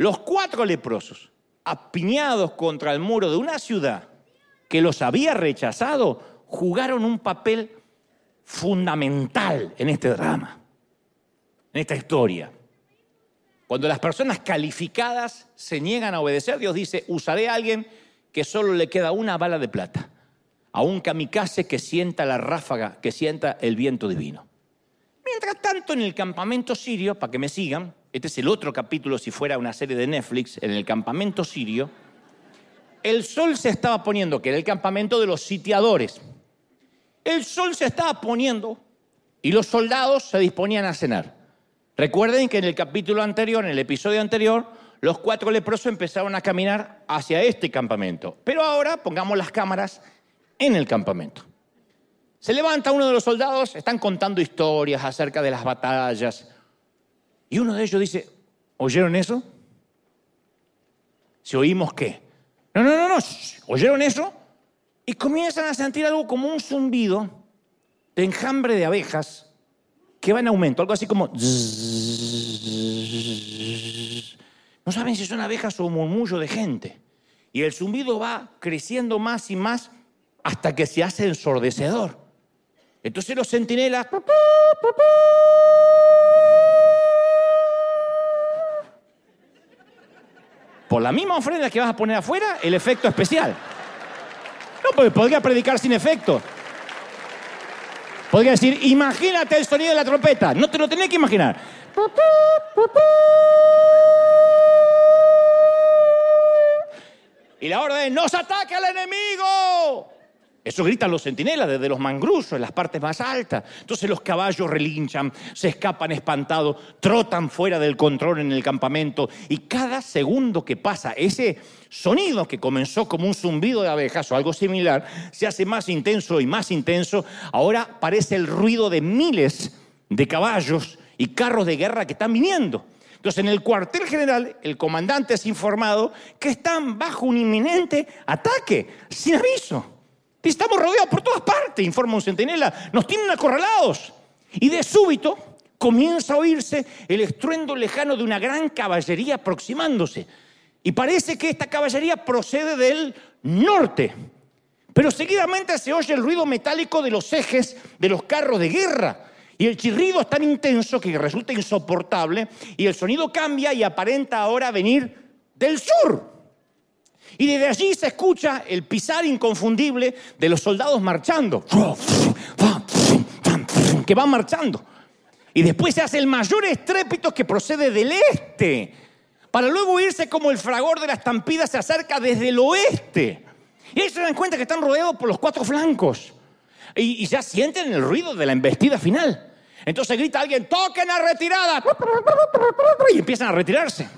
Los cuatro leprosos, apiñados contra el muro de una ciudad que los había rechazado, jugaron un papel fundamental en este drama, en esta historia. Cuando las personas calificadas se niegan a obedecer, Dios dice, usaré a alguien que solo le queda una bala de plata, a un kamikaze que sienta la ráfaga, que sienta el viento divino. Mientras tanto, en el campamento sirio, para que me sigan, este es el otro capítulo si fuera una serie de Netflix, en el campamento sirio, el sol se estaba poniendo, que era el campamento de los sitiadores. El sol se estaba poniendo y los soldados se disponían a cenar. Recuerden que en el capítulo anterior, en el episodio anterior, los cuatro leprosos empezaron a caminar hacia este campamento. Pero ahora pongamos las cámaras en el campamento. Se levanta uno de los soldados, están contando historias acerca de las batallas, y uno de ellos dice, ¿oyeron eso? Si oímos qué. No, no, no, no, ¿oyeron eso? Y comienzan a sentir algo como un zumbido de enjambre de abejas que va en aumento, algo así como... No saben si son abejas o murmullo de gente. Y el zumbido va creciendo más y más hasta que se hace ensordecedor. Entonces los centinelas... Por la misma ofrenda que vas a poner afuera, el efecto especial. No, porque podría predicar sin efecto. Podría decir, imagínate el sonido de la trompeta. No te lo tenés que imaginar. Y la orden, ¡nos ataque al enemigo! Eso gritan los centinelas desde los mangruzos, en las partes más altas. Entonces los caballos relinchan, se escapan espantados, trotan fuera del control en el campamento y cada segundo que pasa, ese sonido que comenzó como un zumbido de abejas o algo similar, se hace más intenso y más intenso. Ahora parece el ruido de miles de caballos y carros de guerra que están viniendo. Entonces, en el cuartel general, el comandante es informado que están bajo un inminente ataque, sin aviso. Estamos rodeados por todas partes, informa un centinela. Nos tienen acorralados. Y de súbito comienza a oírse el estruendo lejano de una gran caballería aproximándose. Y parece que esta caballería procede del norte. Pero seguidamente se oye el ruido metálico de los ejes de los carros de guerra. Y el chirrido es tan intenso que resulta insoportable. Y el sonido cambia y aparenta ahora venir del sur. Y desde allí se escucha el pisar inconfundible de los soldados marchando, que van marchando. Y después se hace el mayor estrépito que procede del este, para luego irse como el fragor de la estampida se acerca desde el oeste. Y ellos se dan cuenta que están rodeados por los cuatro flancos. Y, y ya sienten el ruido de la embestida final. Entonces grita alguien, toquen a retirada. Y empiezan a retirarse.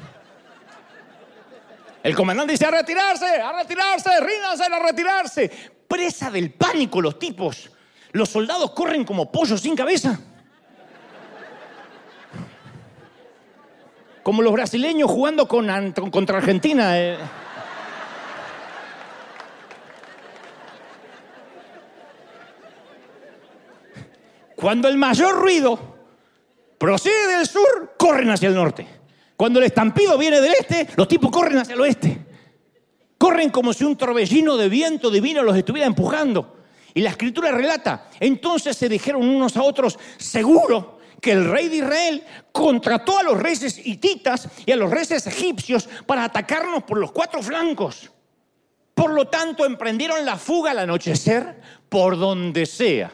El comandante dice a retirarse, a retirarse, ríndanse a retirarse. Presa del pánico los tipos. Los soldados corren como pollos sin cabeza. Como los brasileños jugando con, contra Argentina. Eh. Cuando el mayor ruido procede del sur, corren hacia el norte. Cuando el estampido viene del este, los tipos corren hacia el oeste. Corren como si un torbellino de viento divino los estuviera empujando. Y la escritura relata, entonces se dijeron unos a otros, seguro que el rey de Israel contrató a los reyes hititas y a los reyes egipcios para atacarnos por los cuatro flancos. Por lo tanto, emprendieron la fuga al anochecer por donde sea,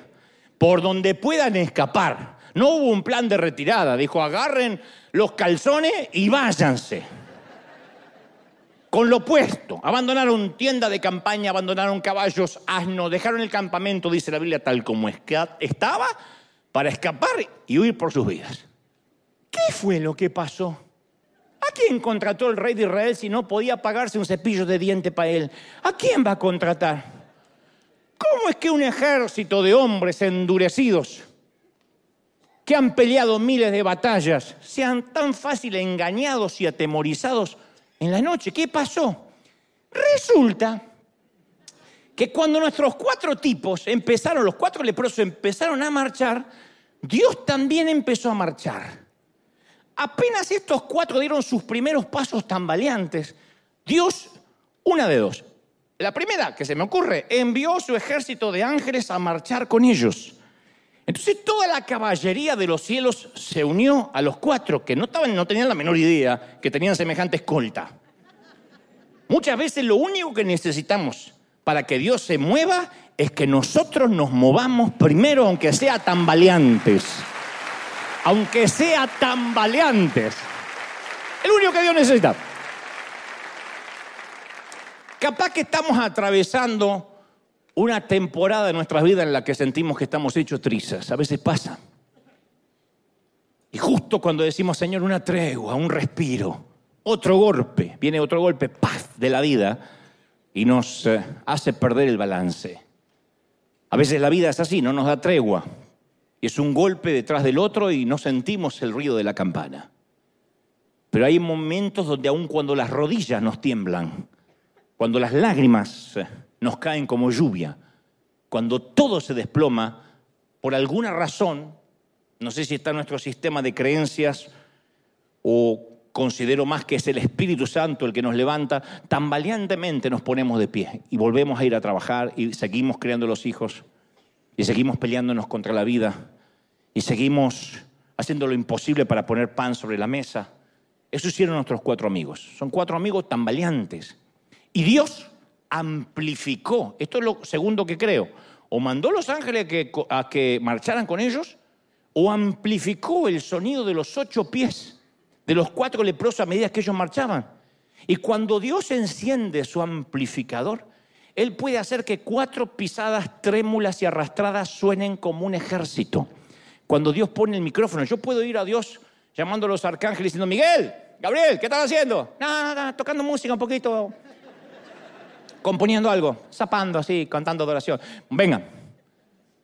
por donde puedan escapar. No hubo un plan de retirada. Dijo, agarren los calzones y váyanse. Con lo opuesto, abandonaron tienda de campaña, abandonaron caballos, asnos, dejaron el campamento, dice la Biblia, tal como estaba, para escapar y huir por sus vidas. ¿Qué fue lo que pasó? ¿A quién contrató el rey de Israel si no podía pagarse un cepillo de diente para él? ¿A quién va a contratar? ¿Cómo es que un ejército de hombres endurecidos que han peleado miles de batallas sean tan fácil engañados y atemorizados en la noche. ¿Qué pasó? Resulta que cuando nuestros cuatro tipos empezaron, los cuatro leprosos empezaron a marchar, Dios también empezó a marchar. Apenas estos cuatro dieron sus primeros pasos tambaleantes, Dios, una de dos. La primera que se me ocurre, envió su ejército de ángeles a marchar con ellos. Entonces toda la caballería de los cielos se unió a los cuatro que no, no tenían la menor idea que tenían semejante escolta. Muchas veces lo único que necesitamos para que Dios se mueva es que nosotros nos movamos primero, aunque sea tambaleantes. Aunque sea tambaleantes. El único que Dios necesita. Capaz que estamos atravesando una temporada de nuestras vidas en la que sentimos que estamos hechos trizas. A veces pasa. Y justo cuando decimos, Señor, una tregua, un respiro, otro golpe, viene otro golpe, paz, de la vida y nos eh, hace perder el balance. A veces la vida es así, no nos da tregua. Es un golpe detrás del otro y no sentimos el ruido de la campana. Pero hay momentos donde aun cuando las rodillas nos tiemblan, cuando las lágrimas eh, nos caen como lluvia, cuando todo se desploma, por alguna razón, no sé si está nuestro sistema de creencias o considero más que es el Espíritu Santo el que nos levanta, tan valientemente nos ponemos de pie y volvemos a ir a trabajar y seguimos creando los hijos y seguimos peleándonos contra la vida y seguimos haciendo lo imposible para poner pan sobre la mesa. Eso hicieron nuestros cuatro amigos. Son cuatro amigos tan valientes. Y Dios amplificó, esto es lo segundo que creo, o mandó a los ángeles a que marcharan con ellos, o amplificó el sonido de los ocho pies de los cuatro leprosos a medida que ellos marchaban. Y cuando Dios enciende su amplificador, Él puede hacer que cuatro pisadas trémulas y arrastradas suenen como un ejército. Cuando Dios pone el micrófono, yo puedo ir a Dios llamando a los arcángeles diciendo, Miguel, Gabriel, ¿qué están haciendo? Nada, nada, tocando música un poquito, componiendo algo, zapando así, cantando adoración. Vengan,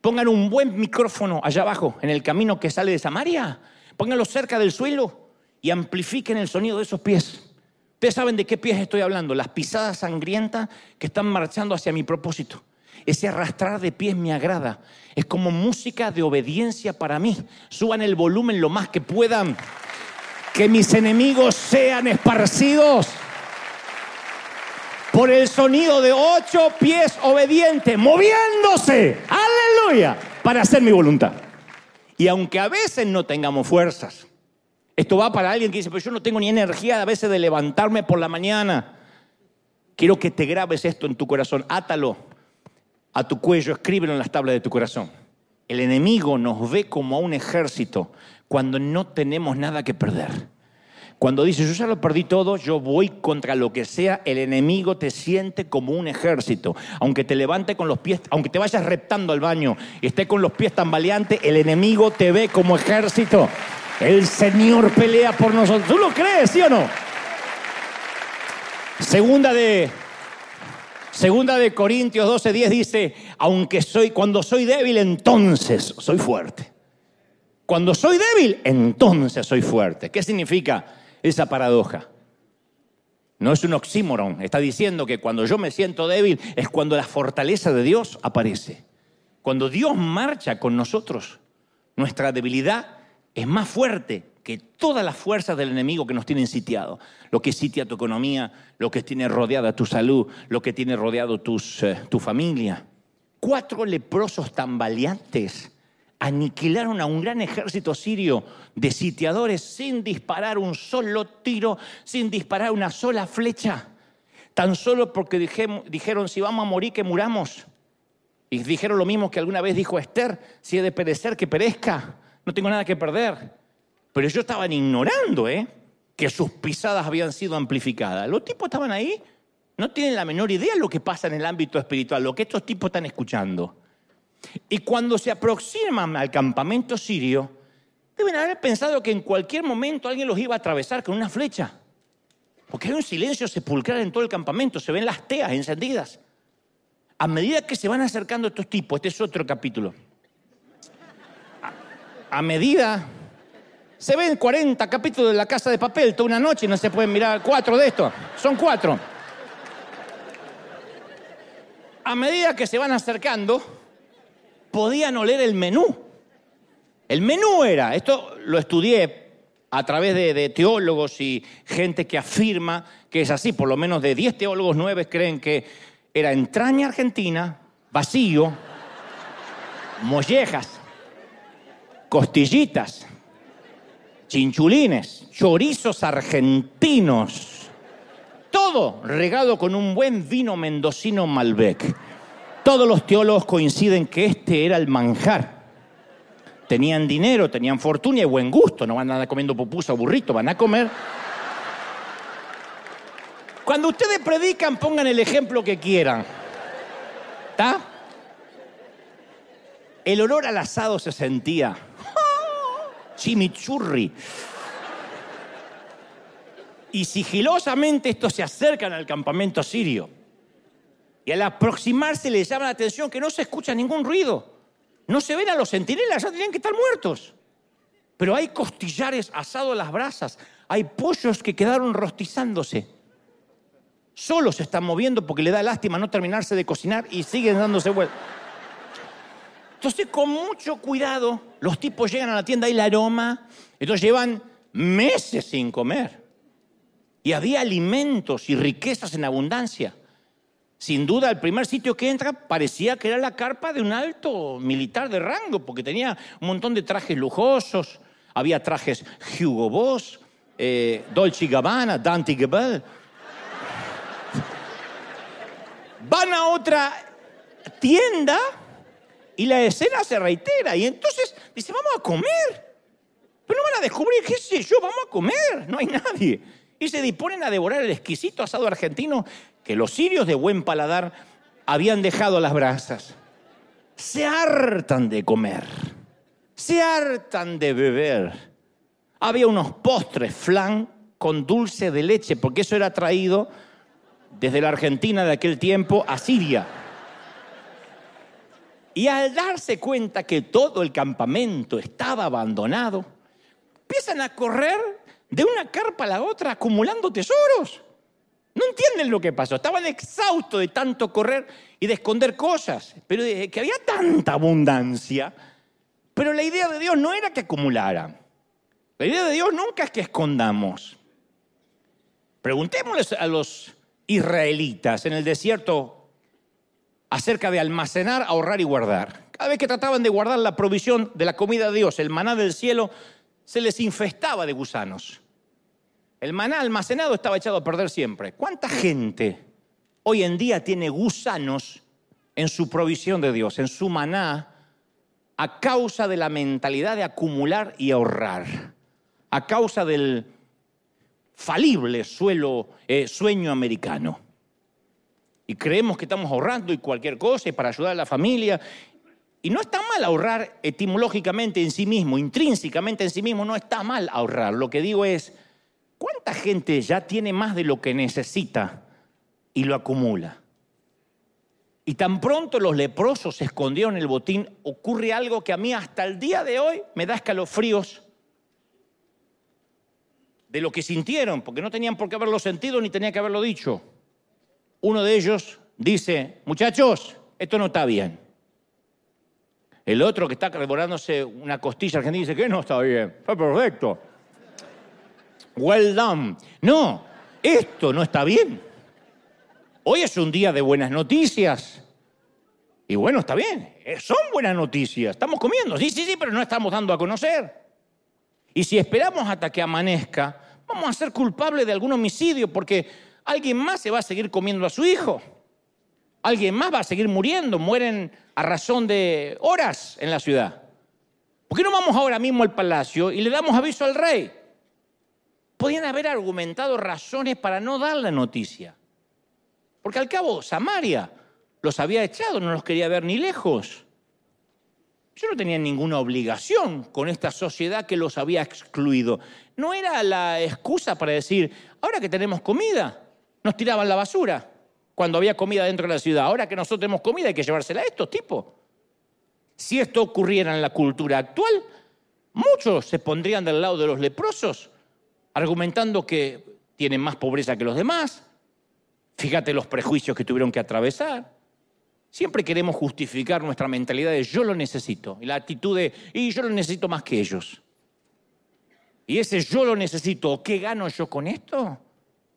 pongan un buen micrófono allá abajo, en el camino que sale de Samaria. Pónganlo cerca del suelo y amplifiquen el sonido de esos pies. Ustedes saben de qué pies estoy hablando, las pisadas sangrientas que están marchando hacia mi propósito. Ese arrastrar de pies me agrada. Es como música de obediencia para mí. Suban el volumen lo más que puedan. Que mis enemigos sean esparcidos por el sonido de ocho pies obedientes, moviéndose, aleluya, para hacer mi voluntad. Y aunque a veces no tengamos fuerzas, esto va para alguien que dice, pero yo no tengo ni energía a veces de levantarme por la mañana. Quiero que te grabes esto en tu corazón, átalo a tu cuello, escríbelo en las tablas de tu corazón. El enemigo nos ve como a un ejército cuando no tenemos nada que perder. Cuando dices, yo ya lo perdí todo, yo voy contra lo que sea, el enemigo te siente como un ejército. Aunque te levante con los pies, aunque te vayas reptando al baño y esté con los pies tambaleantes, el enemigo te ve como ejército. El Señor pelea por nosotros. ¿Tú lo crees, sí o no? Segunda de Segunda de Corintios 12:10 dice, aunque soy cuando soy débil, entonces soy fuerte. Cuando soy débil, entonces soy fuerte. ¿Qué significa esa paradoja? No es un oxímoron, está diciendo que cuando yo me siento débil es cuando la fortaleza de Dios aparece. Cuando Dios marcha con nosotros, nuestra debilidad es más fuerte que todas las fuerzas del enemigo que nos tienen sitiado. Lo que sitia tu economía, lo que tiene rodeada tu salud, lo que tiene rodeado tus, eh, tu familia. Cuatro leprosos tan valientes aniquilaron a un gran ejército sirio de sitiadores sin disparar un solo tiro, sin disparar una sola flecha. Tan solo porque dijeron, si vamos a morir, que muramos. Y dijeron lo mismo que alguna vez dijo Esther, si he de perecer, que perezca no tengo nada que perder. Pero ellos estaban ignorando, ¿eh? Que sus pisadas habían sido amplificadas. Los tipos estaban ahí, no tienen la menor idea de lo que pasa en el ámbito espiritual, lo que estos tipos están escuchando. Y cuando se aproximan al campamento sirio, deben haber pensado que en cualquier momento alguien los iba a atravesar con una flecha. Porque hay un silencio sepulcral en todo el campamento, se ven las teas encendidas. A medida que se van acercando estos tipos, este es otro capítulo, a medida... Se ven 40 capítulos de La Casa de Papel toda una noche y no se pueden mirar cuatro de estos. Son cuatro. A medida que se van acercando, podían oler el menú. El menú era, esto lo estudié a través de, de, teólogos y gente que afirma que es así, por lo menos de 10 teólogos, 9 creen que era entraña argentina, vacío, mollejas, costillitas, chinchulines, chorizos argentinos, todo regado con un buen vino mendocino Malbec. Todos los teólogos coinciden que este era el manjar. Tenían dinero, tenían fortuna y buen gusto, no van a andar comiendo pupusa o burrito, van a comer. Cuando ustedes predican, pongan el ejemplo que quieran. ¿Está? El olor al asado se sentía chimichurri. Y sigilosamente estos se acercan al campamento sirio. Y al aproximarse les llama la atención que no se escucha ningún ruido. No se ven a los centinelas, ya tenían que estar muertos. Pero hay costillares asados a las brasas, hay pollos que quedaron rostizándose. Solo se están moviendo porque le da lástima no terminarse de cocinar y siguen dándose vueltas. Entonces, con mucho cuidado, los tipos llegan a la tienda y el aroma. Entonces llevan meses sin comer. Y había alimentos y riquezas en abundancia. Sin duda, el primer sitio que entra parecía que era la carpa de un alto militar de rango, porque tenía un montón de trajes lujosos. Había trajes Hugo Boss, eh, Dolce Gabbana, Dante Gabbana. Van a otra tienda y la escena se reitera. Y entonces dice, vamos a comer. Pero no van a descubrir, qué sé yo, vamos a comer. No hay nadie. Y se disponen a devorar el exquisito asado argentino que los sirios de buen paladar habían dejado las brasas. Se hartan de comer. Se hartan de beber. Había unos postres flan con dulce de leche, porque eso era traído desde la Argentina de aquel tiempo a Siria. Y al darse cuenta que todo el campamento estaba abandonado, empiezan a correr de una carpa a la otra acumulando tesoros. No entienden lo que pasó. Estaban exhaustos de tanto correr y de esconder cosas. Pero que había tanta abundancia. Pero la idea de Dios no era que acumulara. La idea de Dios nunca es que escondamos. Preguntémosles a los israelitas en el desierto acerca de almacenar, ahorrar y guardar. Cada vez que trataban de guardar la provisión de la comida de Dios, el maná del cielo, se les infestaba de gusanos. El maná almacenado estaba echado a perder siempre. ¿Cuánta gente hoy en día tiene gusanos en su provisión de Dios, en su maná, a causa de la mentalidad de acumular y ahorrar? A causa del falible suelo, eh, sueño americano y creemos que estamos ahorrando y cualquier cosa y para ayudar a la familia. Y no está mal ahorrar etimológicamente en sí mismo, intrínsecamente en sí mismo, no está mal ahorrar. Lo que digo es, ¿cuánta gente ya tiene más de lo que necesita y lo acumula? Y tan pronto los leprosos se escondieron en el botín, ocurre algo que a mí hasta el día de hoy me da escalofríos de lo que sintieron, porque no tenían por qué haberlo sentido ni tenía que haberlo dicho uno de ellos dice, muchachos, esto no está bien. El otro que está devorándose una costilla argentina dice que no está bien, está perfecto. Well done. No, esto no está bien. Hoy es un día de buenas noticias. Y bueno, está bien, eh, son buenas noticias. Estamos comiendo, sí, sí, sí, pero no estamos dando a conocer. Y si esperamos hasta que amanezca, vamos a ser culpables de algún homicidio porque alguien más se va a seguir comiendo a su hijo. Alguien más va a seguir muriendo. Mueren a razón de horas en la ciudad. ¿Por qué no vamos ahora mismo al palacio y le damos aviso al rey? Podían haber argumentado razones para no dar la noticia. Porque al cabo, Samaria los había echado, no los quería ver ni lejos. Yo no tenía ninguna obligación con esta sociedad que los había excluido. No era la excusa para decir, ahora que tenemos comida, nos tiraban la basura cuando había comida dentro de la ciudad. Ahora que nosotros tenemos comida hay que llevársela a estos tipos. Si esto ocurriera en la cultura actual, muchos se pondrían del lado de los leprosos, argumentando que tienen más pobreza que los demás. Fíjate los prejuicios que tuvieron que atravesar. Siempre queremos justificar nuestra mentalidad de yo lo necesito y la actitud de y yo lo necesito más que ellos. Y ese yo lo necesito, ¿qué gano yo con esto?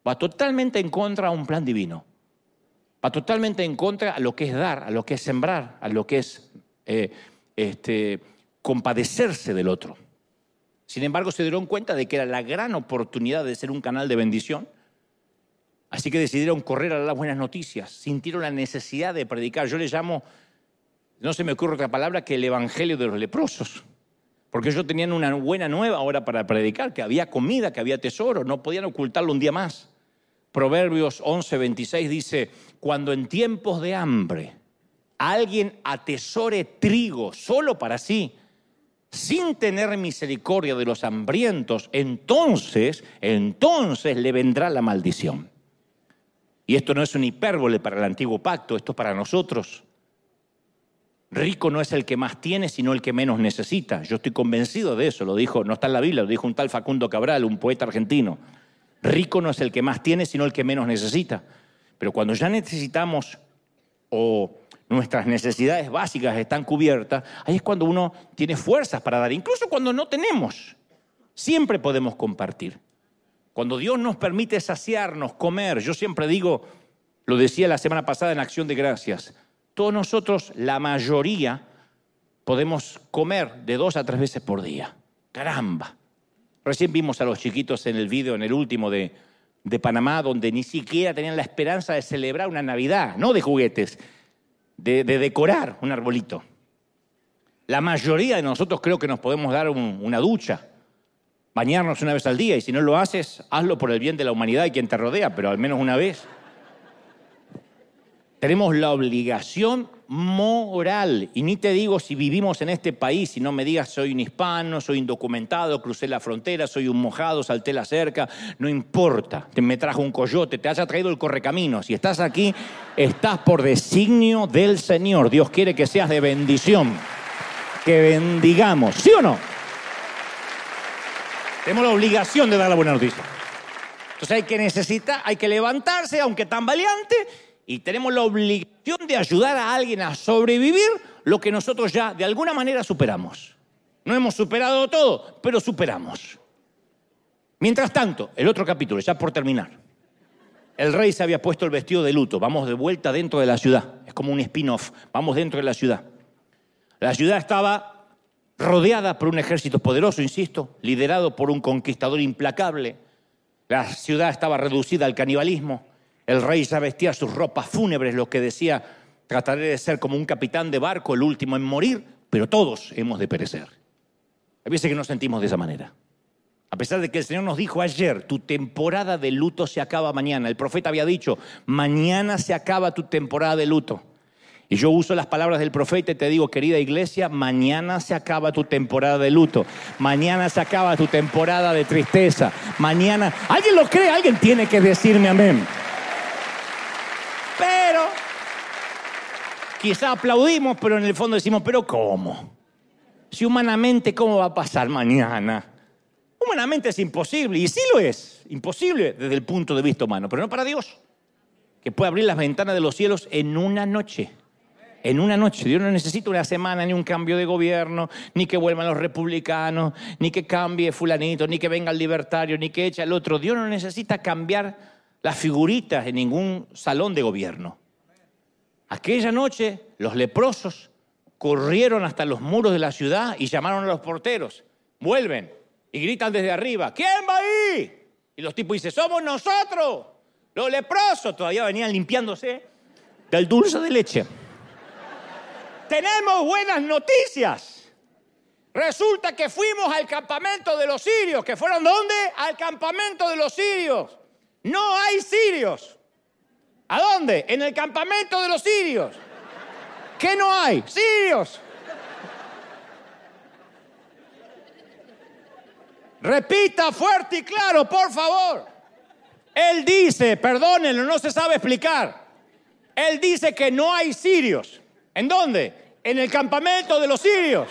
va totalmente en contra a un plan divino. Va totalmente en contra a lo que es dar, a lo que es sembrar, a lo que es eh, este, compadecerse del otro. Sin embargo, se dieron cuenta de que era la gran oportunidad de ser un canal de bendición. Así que decidieron correr a las buenas noticias, sintieron la necesidad de predicar. Yo le llamo, no se me ocurre otra palabra que el evangelio de los leprosos. Porque ellos tenían una buena nueva hora para predicar, que había comida, que había tesoro, no podían ocultarlo un día más. Proverbios 11, 26 dice, cuando en tiempos de hambre alguien atesore trigo solo para sí, sin tener misericordia de los hambrientos, entonces, entonces le vendrá la maldición. Y esto no es un hipérbole para el antiguo pacto, esto es para nosotros. Rico no es el que más tiene, sino el que menos necesita. Yo estoy convencido de eso, lo dijo, no está en la Biblia, lo dijo un tal Facundo Cabral, un poeta argentino. Rico no es el que más tiene, sino el que menos necesita. Pero cuando ya necesitamos o nuestras necesidades básicas están cubiertas, ahí es cuando uno tiene fuerzas para dar, incluso cuando no tenemos. Siempre podemos compartir. Cuando Dios nos permite saciarnos, comer, yo siempre digo, lo decía la semana pasada en Acción de Gracias, todos nosotros, la mayoría, podemos comer de dos a tres veces por día. Caramba. Recién vimos a los chiquitos en el vídeo, en el último de, de Panamá, donde ni siquiera tenían la esperanza de celebrar una Navidad, no de juguetes, de, decorar un arbolito. La mayoría de nosotros creo que nos podemos dar una ducha, bañarnos una vez al día, y si no lo haces, hazlo por el bien de la humanidad y quien te rodea, pero al menos una vez. Tenemos la obligación moral. Y ni te digo si vivimos en este país, si no me digas soy un hispano, soy indocumentado, crucé la frontera, soy un mojado, salté la cerca, no importa. Me trajo un coyote, te haya traído el correcamino. Si estás aquí, estás por designio del Señor. Dios quiere que seas de bendición. Que bendigamos. ¿Sí o no? Tenemos la obligación de dar la buena noticia. Entonces hay que necesitar, hay que levantarse, aunque tan valiente, y tenemos la obligación de ayudar a alguien a sobrevivir lo que nosotros ya de alguna manera superamos. No hemos superado todo, pero superamos. Mientras tanto, el otro capítulo, ya por terminar. El rey se había puesto el vestido de luto. Vamos de vuelta dentro de la ciudad. Es como un spin-off. Vamos dentro de la ciudad. La ciudad estaba rodeada por un ejército poderoso, insisto, liderado por un conquistador implacable. La ciudad estaba reducida al canibalismo. El rey ya vestía sus ropas fúnebres, lo que decía, trataré de ser como un capitán de barco, el último en morir, pero todos hemos de perecer. Hay veces que nos sentimos de esa manera. A pesar de que el Señor nos dijo ayer, tu temporada de luto se acaba mañana. El profeta había dicho, mañana se acaba tu temporada de luto. Y yo uso las palabras del profeta y te digo, querida iglesia, mañana se acaba tu temporada de luto. Mañana se acaba tu temporada de tristeza. Mañana, ¿alguien lo cree? Alguien tiene que decirme amén. Quizá aplaudimos, pero en el fondo decimos, pero ¿cómo? Si humanamente, ¿cómo va a pasar mañana? Humanamente es imposible, y sí lo es, imposible desde el punto de vista humano, pero no para Dios, que puede abrir las ventanas de los cielos en una noche. En una noche. Dios no necesita una semana, ni un cambio de gobierno, ni que vuelvan los republicanos, ni que cambie fulanito, ni que venga el libertario, ni que eche al otro. Dios no necesita cambiar las figuritas en ningún salón de gobierno. Aquella noche los leprosos corrieron hasta los muros de la ciudad y llamaron a los porteros. Vuelven y gritan desde arriba, ¿quién va ahí? Y los tipos dicen, somos nosotros, los leprosos. Todavía venían limpiándose del dulce de leche. Tenemos buenas noticias. Resulta que fuimos al campamento de los sirios. ¿Que fueron dónde? Al campamento de los sirios. No hay sirios. ¿A dónde? En el campamento de los sirios. ¿Qué no hay? Sirios. Repita fuerte y claro, por favor. Él dice, perdónenlo, no se sabe explicar. Él dice que no hay sirios. ¿En dónde? En el campamento de los sirios.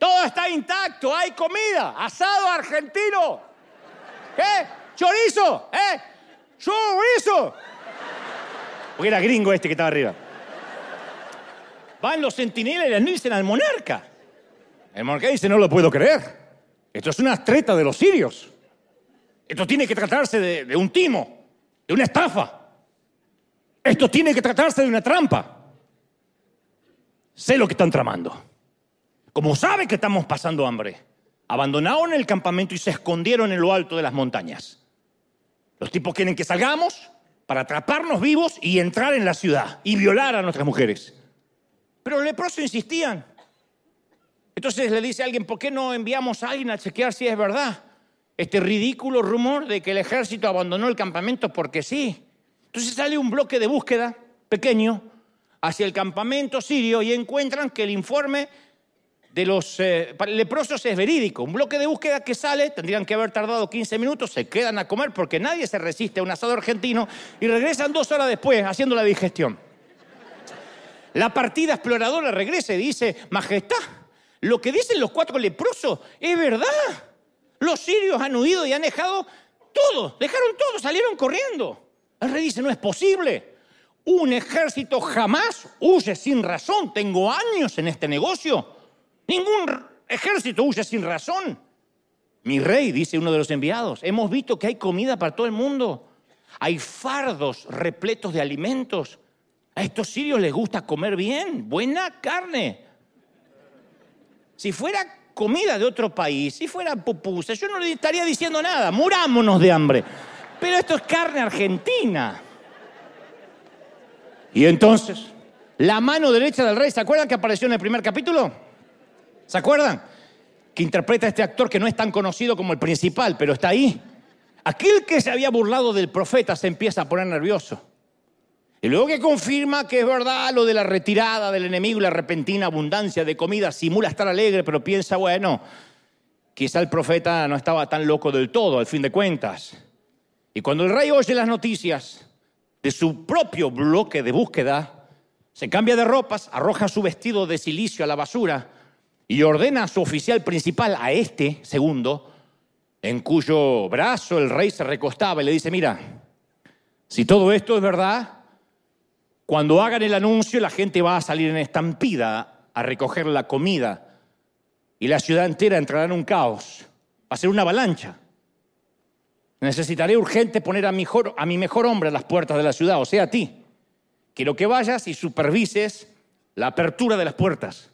Todo está intacto, hay comida, asado argentino. ¿Qué? Chorizo, ¿eh? Chorizo. Porque era gringo este que estaba arriba. Van los centinelas y le dicen al monarca. El monarca dice, no lo puedo creer. Esto es una treta de los sirios. Esto tiene que tratarse de, de un timo, de una estafa. Esto tiene que tratarse de una trampa. Sé lo que están tramando como sabe que estamos pasando hambre, abandonaron el campamento y se escondieron en lo alto de las montañas. Los tipos quieren que salgamos para atraparnos vivos y entrar en la ciudad y violar a nuestras mujeres. Pero los leprosos insistían. Entonces le dice a alguien, ¿por qué no enviamos a alguien a chequear si es verdad? Este ridículo rumor de que el ejército abandonó el campamento porque sí. Entonces sale un bloque de búsqueda pequeño hacia el campamento sirio y encuentran que el informe de los eh, leprosos es verídico. Un bloque de búsqueda que sale, tendrían que haber tardado 15 minutos, se quedan a comer porque nadie se resiste a un asado argentino y regresan dos horas después haciendo la digestión. La partida exploradora regresa y dice, Majestad, lo que dicen los cuatro leprosos es verdad. Los sirios han huido y han dejado todo, dejaron todo, salieron corriendo. El rey dice, no es posible. Un ejército jamás huye sin razón. Tengo años en este negocio. Ningún ejército huye sin razón. Mi rey, dice uno de los enviados, hemos visto que hay comida para todo el mundo. Hay fardos repletos de alimentos. A estos sirios les gusta comer bien, buena carne. Si fuera comida de otro país, si fuera pupusa, yo no le estaría diciendo nada, murámonos de hambre. Pero esto es carne argentina. Y entonces, la mano derecha del rey, ¿se acuerdan que apareció en el primer capítulo? ¿Se acuerdan? Que interpreta a este actor que no es tan conocido como el principal, pero está ahí. Aquel que se había burlado del profeta se empieza a poner nervioso. Y luego que confirma que es verdad lo de la retirada del enemigo y la repentina abundancia de comida, simula estar alegre, pero piensa, bueno, quizá el profeta no estaba tan loco del todo, al fin de cuentas. Y cuando el rey oye las noticias de su propio bloque de búsqueda, se cambia de ropas, arroja su vestido de silicio a la basura y ordena a su oficial principal, a este segundo, en cuyo brazo el rey se recostaba y le dice, mira, si todo esto es verdad, cuando hagan el anuncio la gente va a salir en estampida a recoger la comida y la ciudad entera entrará en un caos, va a ser una avalancha. Necesitaré urgente poner a mi, mejor, a mi mejor hombre a las puertas de la ciudad, o sea, a ti. Quiero que vayas y supervises la apertura de las puertas.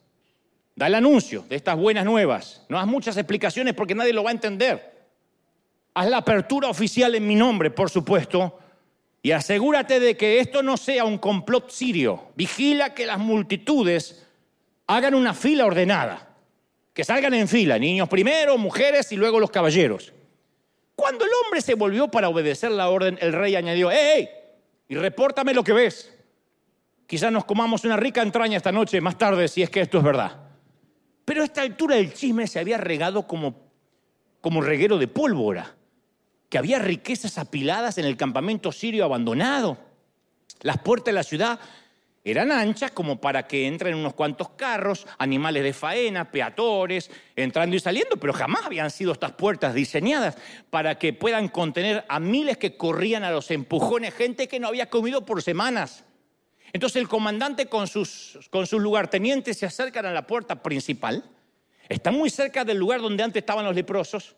Da el anuncio de estas buenas nuevas. No haz muchas explicaciones porque nadie lo va a entender. Haz la apertura oficial en mi nombre, por supuesto, y asegúrate de que esto no sea un complot sirio. Vigila que las multitudes hagan una fila ordenada, que salgan en fila, niños primero, mujeres y luego los caballeros. Cuando el hombre se volvió para obedecer la orden, el rey añadió, ¡Ey! Y repórtame lo que ves. Quizás nos comamos una rica entraña esta noche, más tarde, si es que esto es verdad. Pero a esta altura el chisme se había regado como, como reguero de pólvora, que había riquezas apiladas en el campamento sirio abandonado. Las puertas de la ciudad eran anchas como para que entren unos cuantos carros, animales de faena, peatones, entrando y saliendo, pero jamás habían sido estas puertas diseñadas para que puedan contener a miles que corrían a los empujones, gente que no había comido por semanas. Entonces el comandante con sus, con sus lugartenientes se acercan a la puerta principal, está muy cerca del lugar donde antes estaban los leprosos.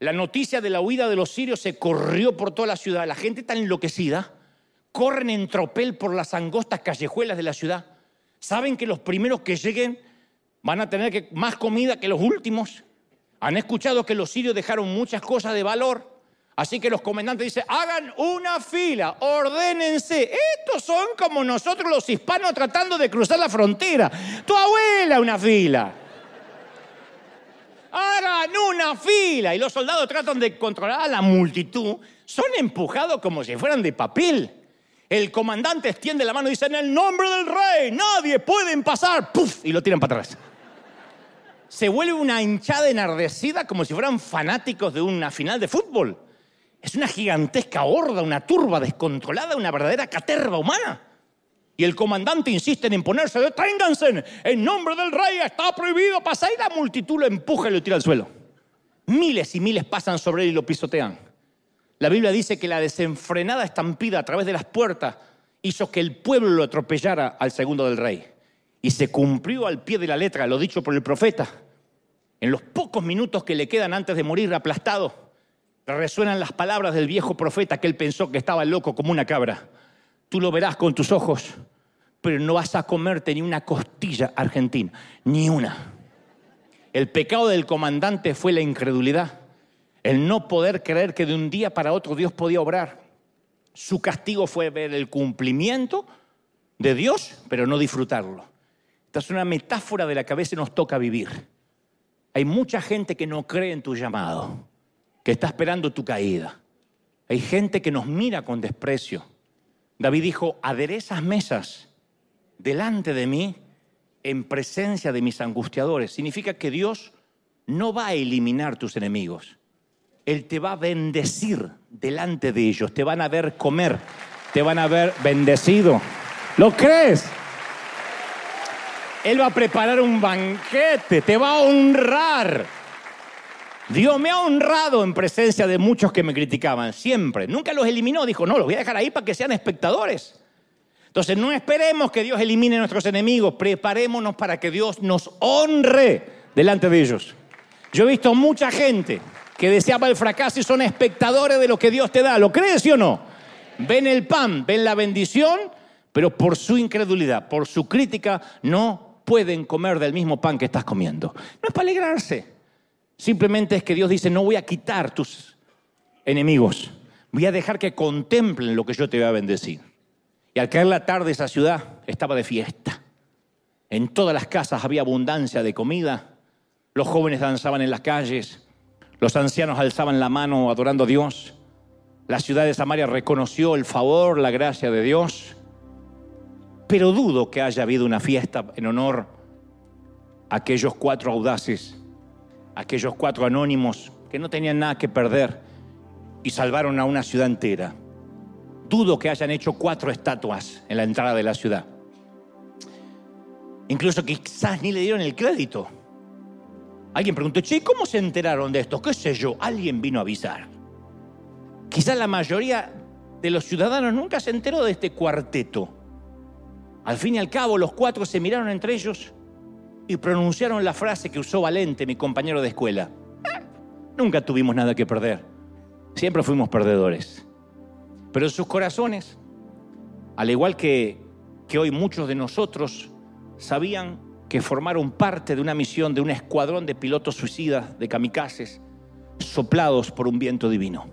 La noticia de la huida de los sirios se corrió por toda la ciudad, la gente está enloquecida corren en tropel por las angostas callejuelas de la ciudad. Saben que los primeros que lleguen van a tener más comida que los últimos. Han escuchado que los sirios dejaron muchas cosas de valor. Así que los comandantes dicen, hagan una fila, ordénense. Estos son como nosotros los hispanos tratando de cruzar la frontera. Tu abuela una fila. Hagan una fila. Y los soldados tratan de controlar a la multitud. Son empujados como si fueran de papel. El comandante extiende la mano y dice, en el nombre del rey, nadie puede pasar. ¡Puf! Y lo tiran para atrás. Se vuelve una hinchada enardecida como si fueran fanáticos de una final de fútbol. Es una gigantesca horda, una turba descontrolada, una verdadera caterva humana. Y el comandante insiste en imponerse, deténganse, en nombre del rey está prohibido pasar y la multitud lo empuja y lo tira al suelo. Miles y miles pasan sobre él y lo pisotean. La Biblia dice que la desenfrenada estampida a través de las puertas hizo que el pueblo lo atropellara al segundo del rey. Y se cumplió al pie de la letra lo dicho por el profeta. En los pocos minutos que le quedan antes de morir aplastado, resuenan las palabras del viejo profeta que él pensó que estaba loco como una cabra. Tú lo verás con tus ojos, pero no vas a comerte ni una costilla argentina, ni una. El pecado del comandante fue la incredulidad el no poder creer que de un día para otro Dios podía obrar. Su castigo fue ver el cumplimiento de Dios, pero no disfrutarlo. Esta es una metáfora de la que a veces nos toca vivir. Hay mucha gente que no cree en tu llamado, que está esperando tu caída. Hay gente que nos mira con desprecio. David dijo, aderezas mesas delante de mí en presencia de mis angustiadores. Significa que Dios no va a eliminar tus enemigos. Él te va a bendecir delante de ellos, te van a ver comer, te van a ver bendecido. ¿Lo crees? Él va a preparar un banquete, te va a honrar. Dios me ha honrado en presencia de muchos que me criticaban, siempre. Nunca los eliminó, dijo, no, los voy a dejar ahí para que sean espectadores. Entonces no esperemos que Dios elimine a nuestros enemigos, preparémonos para que Dios nos honre delante de ellos. Yo he visto mucha gente que deseaba el fracaso y son espectadores de lo que Dios te da. ¿Lo crees sí o no? Ven el pan, ven la bendición, pero por su incredulidad, por su crítica, no pueden comer del mismo pan que estás comiendo. No es para alegrarse. Simplemente es que Dios dice, no voy a quitar tus enemigos. Voy a dejar que contemplen lo que yo te voy a bendecir. Y al caer la tarde esa ciudad estaba de fiesta. En todas las casas había abundancia de comida. Los jóvenes danzaban en las calles. Los ancianos alzaban la mano adorando a Dios. La ciudad de Samaria reconoció el favor, la gracia de Dios. Pero dudo que haya habido una fiesta en honor a aquellos cuatro audaces, aquellos cuatro anónimos que no tenían nada que perder y salvaron a una ciudad entera. Dudo que hayan hecho cuatro estatuas en la entrada de la ciudad. Incluso quizás ni le dieron el crédito. Alguien preguntó, che, ¿cómo se enteraron de esto? ¿Qué sé yo? Alguien vino a avisar. Quizás la mayoría de los ciudadanos nunca se enteró de este cuarteto. Al fin y al cabo, los cuatro se miraron entre ellos y pronunciaron la frase que usó Valente, mi compañero de escuela. Nunca tuvimos nada que perder. Siempre fuimos perdedores. Pero en sus corazones, al igual que, que hoy muchos de nosotros sabían que formaron parte de una misión de un escuadrón de pilotos suicidas, de kamikazes, soplados por un viento divino.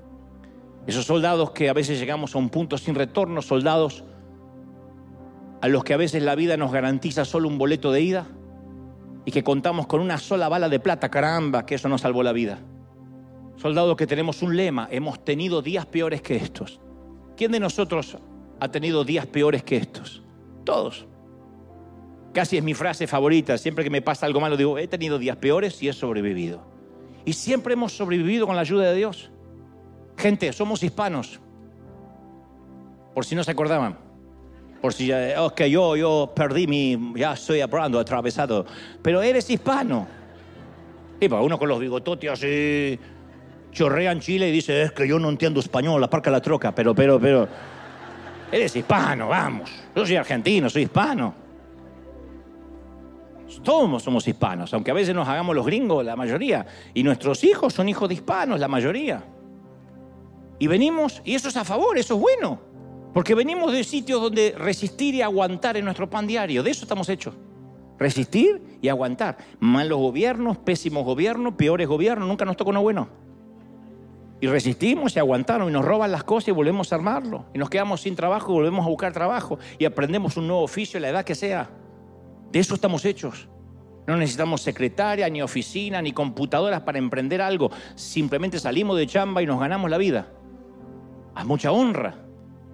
Esos soldados que a veces llegamos a un punto sin retorno, soldados a los que a veces la vida nos garantiza solo un boleto de ida y que contamos con una sola bala de plata, caramba, que eso nos salvó la vida. Soldados que tenemos un lema, hemos tenido días peores que estos. ¿Quién de nosotros ha tenido días peores que estos? Todos. Casi es mi frase favorita. Siempre que me pasa algo malo, digo, he tenido días peores y he sobrevivido. Y siempre hemos sobrevivido con la ayuda de Dios. Gente, somos hispanos. Por si no se acordaban. Por si ya, ok, yo, yo perdí mi, ya estoy hablando, atravesado. Pero eres hispano. Y para uno con los bigototes así, chorrea en Chile y dice, es que yo no entiendo español, aparca la troca. Pero, pero, pero, eres hispano, vamos. Yo soy argentino, soy hispano. Todos somos hispanos, aunque a veces nos hagamos los gringos, la mayoría. Y nuestros hijos son hijos de hispanos, la mayoría. Y venimos, y eso es a favor, eso es bueno. Porque venimos de sitios donde resistir y aguantar es nuestro pan diario. De eso estamos hechos. Resistir y aguantar. Malos gobiernos, pésimos gobiernos, peores gobiernos, nunca nos toca uno bueno. Y resistimos y aguantamos y nos roban las cosas y volvemos a armarlo. Y nos quedamos sin trabajo y volvemos a buscar trabajo. Y aprendemos un nuevo oficio, la edad que sea. De eso estamos hechos. No necesitamos secretaria, ni oficina, ni computadoras para emprender algo. Simplemente salimos de chamba y nos ganamos la vida. A mucha honra.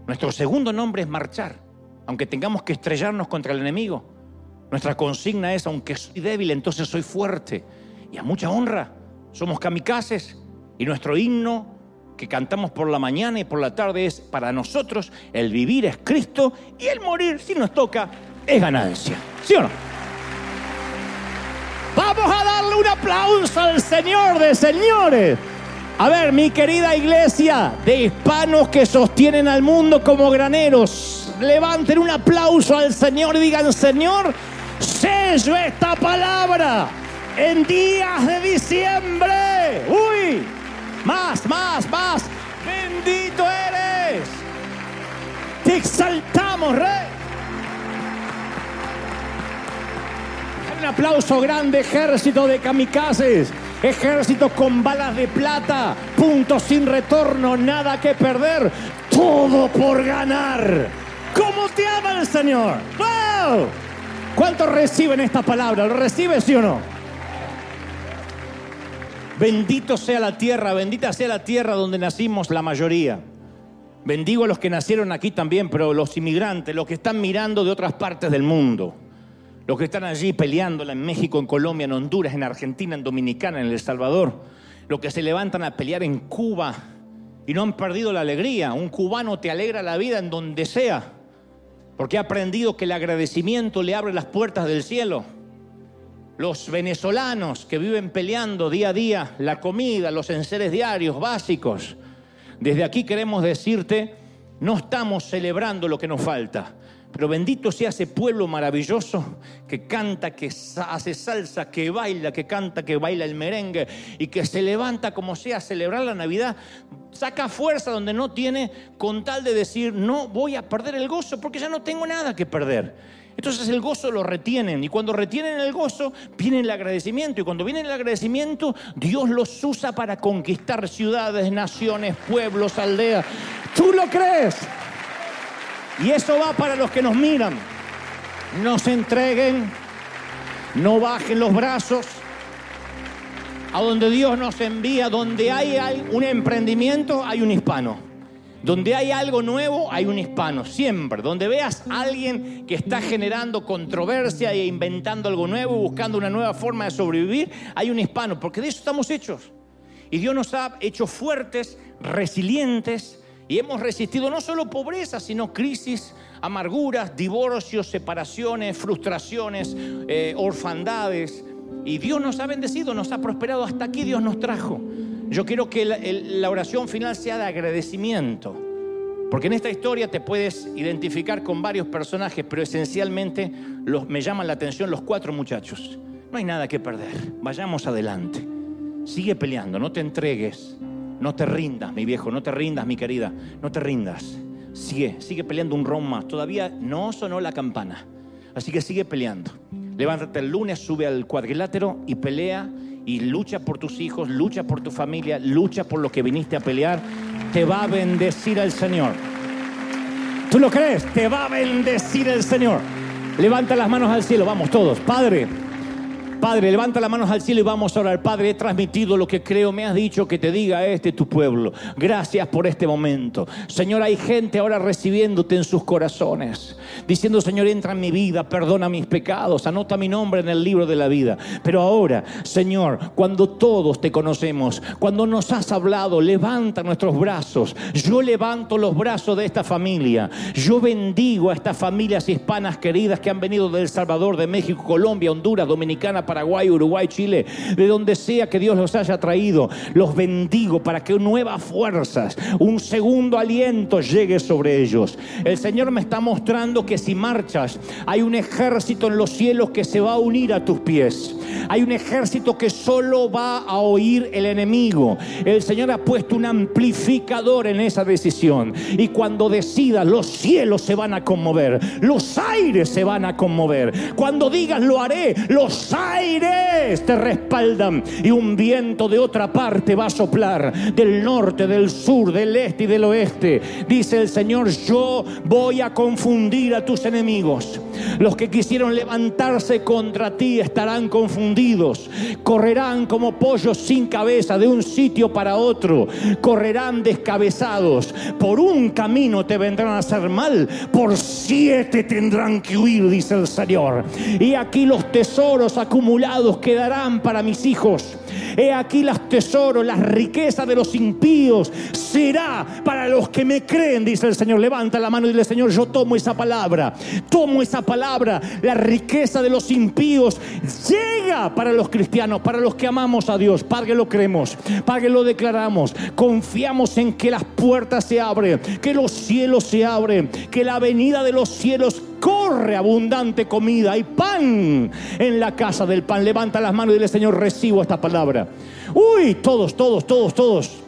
Nuestro segundo nombre es marchar, aunque tengamos que estrellarnos contra el enemigo. Nuestra consigna es, aunque soy débil, entonces soy fuerte. Y a mucha honra. Somos kamikazes. Y nuestro himno que cantamos por la mañana y por la tarde es, para nosotros, el vivir es Cristo y el morir, si nos toca, es ganancia. ¿Sí o no? Vamos a darle un aplauso al Señor de señores. A ver, mi querida iglesia de hispanos que sostienen al mundo como graneros, levanten un aplauso al Señor y digan, Señor, sello esta palabra en días de diciembre. Uy, más, más, más. Bendito eres. Te exaltamos, Rey. Un aplauso grande, ejército de kamikazes. Ejército con balas de plata, puntos sin retorno, nada que perder, todo por ganar. ¿Cómo te ama el Señor? ¡Wow! ¿Cuántos reciben esta palabra? ¿Lo recibes sí o no? Bendito sea la tierra, bendita sea la tierra donde nacimos la mayoría. Bendigo a los que nacieron aquí también, pero los inmigrantes, los que están mirando de otras partes del mundo los que están allí peleándola en México, en Colombia, en Honduras, en Argentina, en Dominicana, en El Salvador, los que se levantan a pelear en Cuba y no han perdido la alegría. Un cubano te alegra la vida en donde sea, porque ha aprendido que el agradecimiento le abre las puertas del cielo. los venezolanos que viven peleando día a día la comida, los enseres diarios básicos. Desde aquí queremos decirte, no estamos celebrando lo que nos falta, pero bendito sea ese pueblo maravilloso que canta, que hace salsa, que baila, que canta, que baila el merengue y que se levanta como sea a celebrar la Navidad. Saca fuerza donde no tiene con tal de decir, no voy a perder el gozo porque ya no tengo nada que perder. Entonces el gozo lo retienen y cuando retienen el gozo viene el agradecimiento y cuando viene el agradecimiento Dios los usa para conquistar ciudades, naciones, pueblos, aldeas. ¿Tú lo crees? Y eso va para los que nos miran. No se entreguen, no bajen los brazos. A donde Dios nos envía, donde hay un emprendimiento, hay un hispano. Donde hay algo nuevo, hay un hispano, siempre. Donde veas a alguien que está generando controversia e inventando algo nuevo, buscando una nueva forma de sobrevivir, hay un hispano, porque de eso estamos hechos. Y Dios nos ha hecho fuertes, resilientes, y hemos resistido no solo pobreza, sino crisis, amarguras, divorcios, separaciones, frustraciones, eh, orfandades. Y Dios nos ha bendecido, nos ha prosperado. Hasta aquí Dios nos trajo. Yo quiero que la, oración final sea de agradecimiento. Porque en esta historia te puedes identificar con varios personajes, pero esencialmente me llaman la atención los cuatro muchachos. No hay nada que perder. Vayamos adelante. Sigue peleando, no te entregues. No te rindas, mi viejo, no te rindas, mi querida. No te rindas. Sigue, sigue peleando un ron más. Todavía no sonó la campana. Así que sigue peleando. Levántate el lunes, sube al cuadrilátero y pelea y lucha por tus hijos, lucha por tu familia, lucha por lo que viniste a pelear, te va a bendecir el Señor. ¿Tú lo crees? Te va a bendecir el Señor. Levanta las manos al cielo, vamos todos. Padre, Padre, levanta las manos al cielo y vamos a orar. Padre, he transmitido lo que creo, me has dicho que te diga este tu pueblo. Gracias por este momento. Señor, hay gente ahora recibiéndote en sus corazones, diciendo, Señor, entra en mi vida, perdona mis pecados, anota mi nombre en el libro de la vida. Pero ahora, Señor, cuando todos te conocemos, cuando nos has hablado, levanta nuestros brazos. Yo levanto los brazos de esta familia. Yo bendigo a estas familias hispanas queridas que han venido de El Salvador, de México, Colombia, Honduras, Dominicana, Paraguay, Uruguay, Chile, de donde sea que Dios los haya traído, los bendigo para que nuevas fuerzas, un segundo aliento llegue sobre ellos. El Señor me está mostrando que si marchas, hay un ejército en los cielos que se va a unir a tus pies. Hay un ejército que solo va a oír el enemigo. El Señor ha puesto un amplificador en esa decisión. Y cuando decidas, los cielos se van a conmover, los aires se van a conmover. Cuando digas lo haré, los aires aires te respaldan y un viento de otra parte va a soplar, del norte, del sur, del este y del oeste. Dice el Señor, yo voy a confundir a tus enemigos. Los que quisieron levantarse contra ti estarán confundidos, correrán como pollos sin cabeza de un sitio para otro, correrán descabezados. Por un camino te vendrán a hacer mal, por siete tendrán que huir, dice el Señor. Y aquí los tesoros acumulados quedarán para mis hijos. He aquí los tesoros, las riquezas de los impíos será para los que me creen, dice el Señor. Levanta la mano y dile, Señor, yo tomo esa palabra, tomo esa palabra. La riqueza de los impíos llega para los cristianos, para los que amamos a Dios. Padre, lo creemos, Padre, lo declaramos. Confiamos en que las puertas se abren, que los cielos se abren, que la venida de los cielos corre abundante comida, hay pan en la casa del pan. Levanta las manos y dile, Señor, recibo esta palabra. Uy, todos, todos, todos, todos.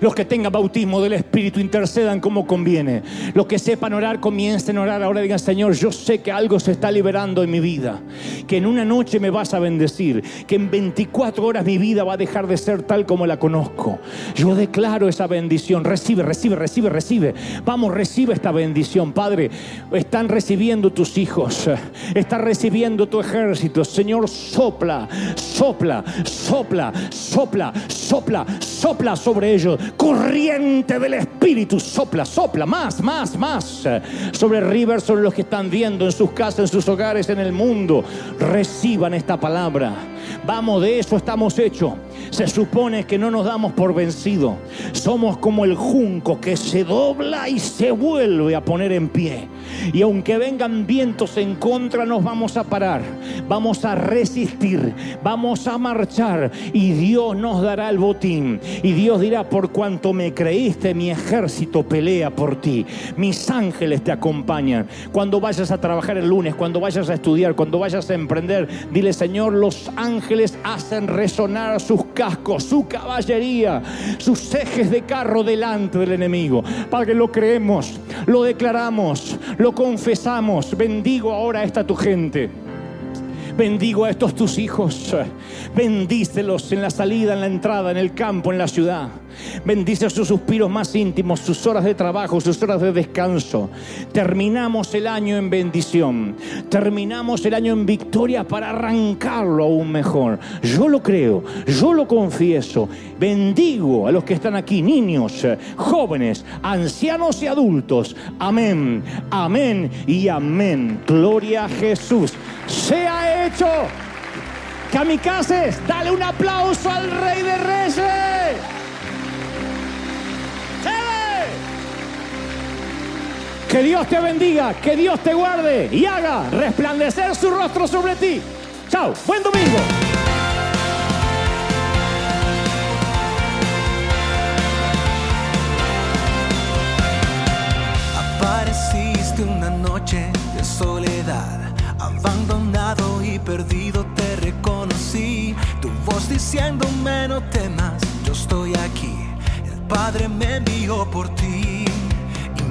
Los que tengan bautismo del Espíritu intercedan como conviene. Los que sepan orar comiencen a orar. Ahora digan, Señor, yo sé que algo se está liberando en mi vida. Que en una noche me vas a bendecir. Que en 24 horas mi vida va a dejar de ser tal como la conozco. Yo declaro esa bendición. Recibe, recibe, recibe, recibe. Vamos, recibe esta bendición. Padre, están recibiendo tus hijos. Está recibiendo tu ejército. Señor, sopla, sopla, sopla, sopla, sopla, sopla sobre ellos corriente del Espíritu, sopla, sopla, más, más, más, sobre River, sobre los que están viendo en sus casas, en sus hogares, en el mundo, reciban esta palabra. Vamos, de eso estamos hechos. Se supone que no nos damos por vencido. Somos como el junco que se dobla y se vuelve a poner en pie. Y aunque vengan vientos en contra, nos vamos a parar, vamos a resistir, vamos a marchar y Dios nos dará el botín. Y Dios dirá, por cuanto me creíste, mi ejército pelea por ti, mis ángeles te acompañan. Cuando vayas a trabajar el lunes, cuando vayas a estudiar, cuando vayas a emprender, dile Señor, los ángeles hacen resonar sus cascos, su caballería, sus ejes de carro delante del enemigo. Padre, lo creemos, lo declaramos, lo confesamos. Bendigo ahora a esta tu gente. Bendigo a estos tus hijos. Bendícelos en la salida, en la entrada, en el campo, en la ciudad. Bendice sus suspiros más íntimos, sus horas de trabajo, sus horas de descanso. Terminamos el año en bendición. Terminamos el año en victoria para arrancarlo aún mejor. Yo lo creo, yo lo confieso. Bendigo a los que están aquí, niños, jóvenes, ancianos y adultos. Amén, amén y amén. Gloria a Jesús. Sea hecho. Kamikazes, dale un aplauso al Rey de Reyes. Que Dios te bendiga, que Dios te guarde y haga resplandecer su rostro sobre ti. Chao, buen domingo. Apareciste una noche de soledad, abandonado y perdido te reconocí. Tu voz diciéndome no temas, yo estoy aquí. El Padre me envió por ti.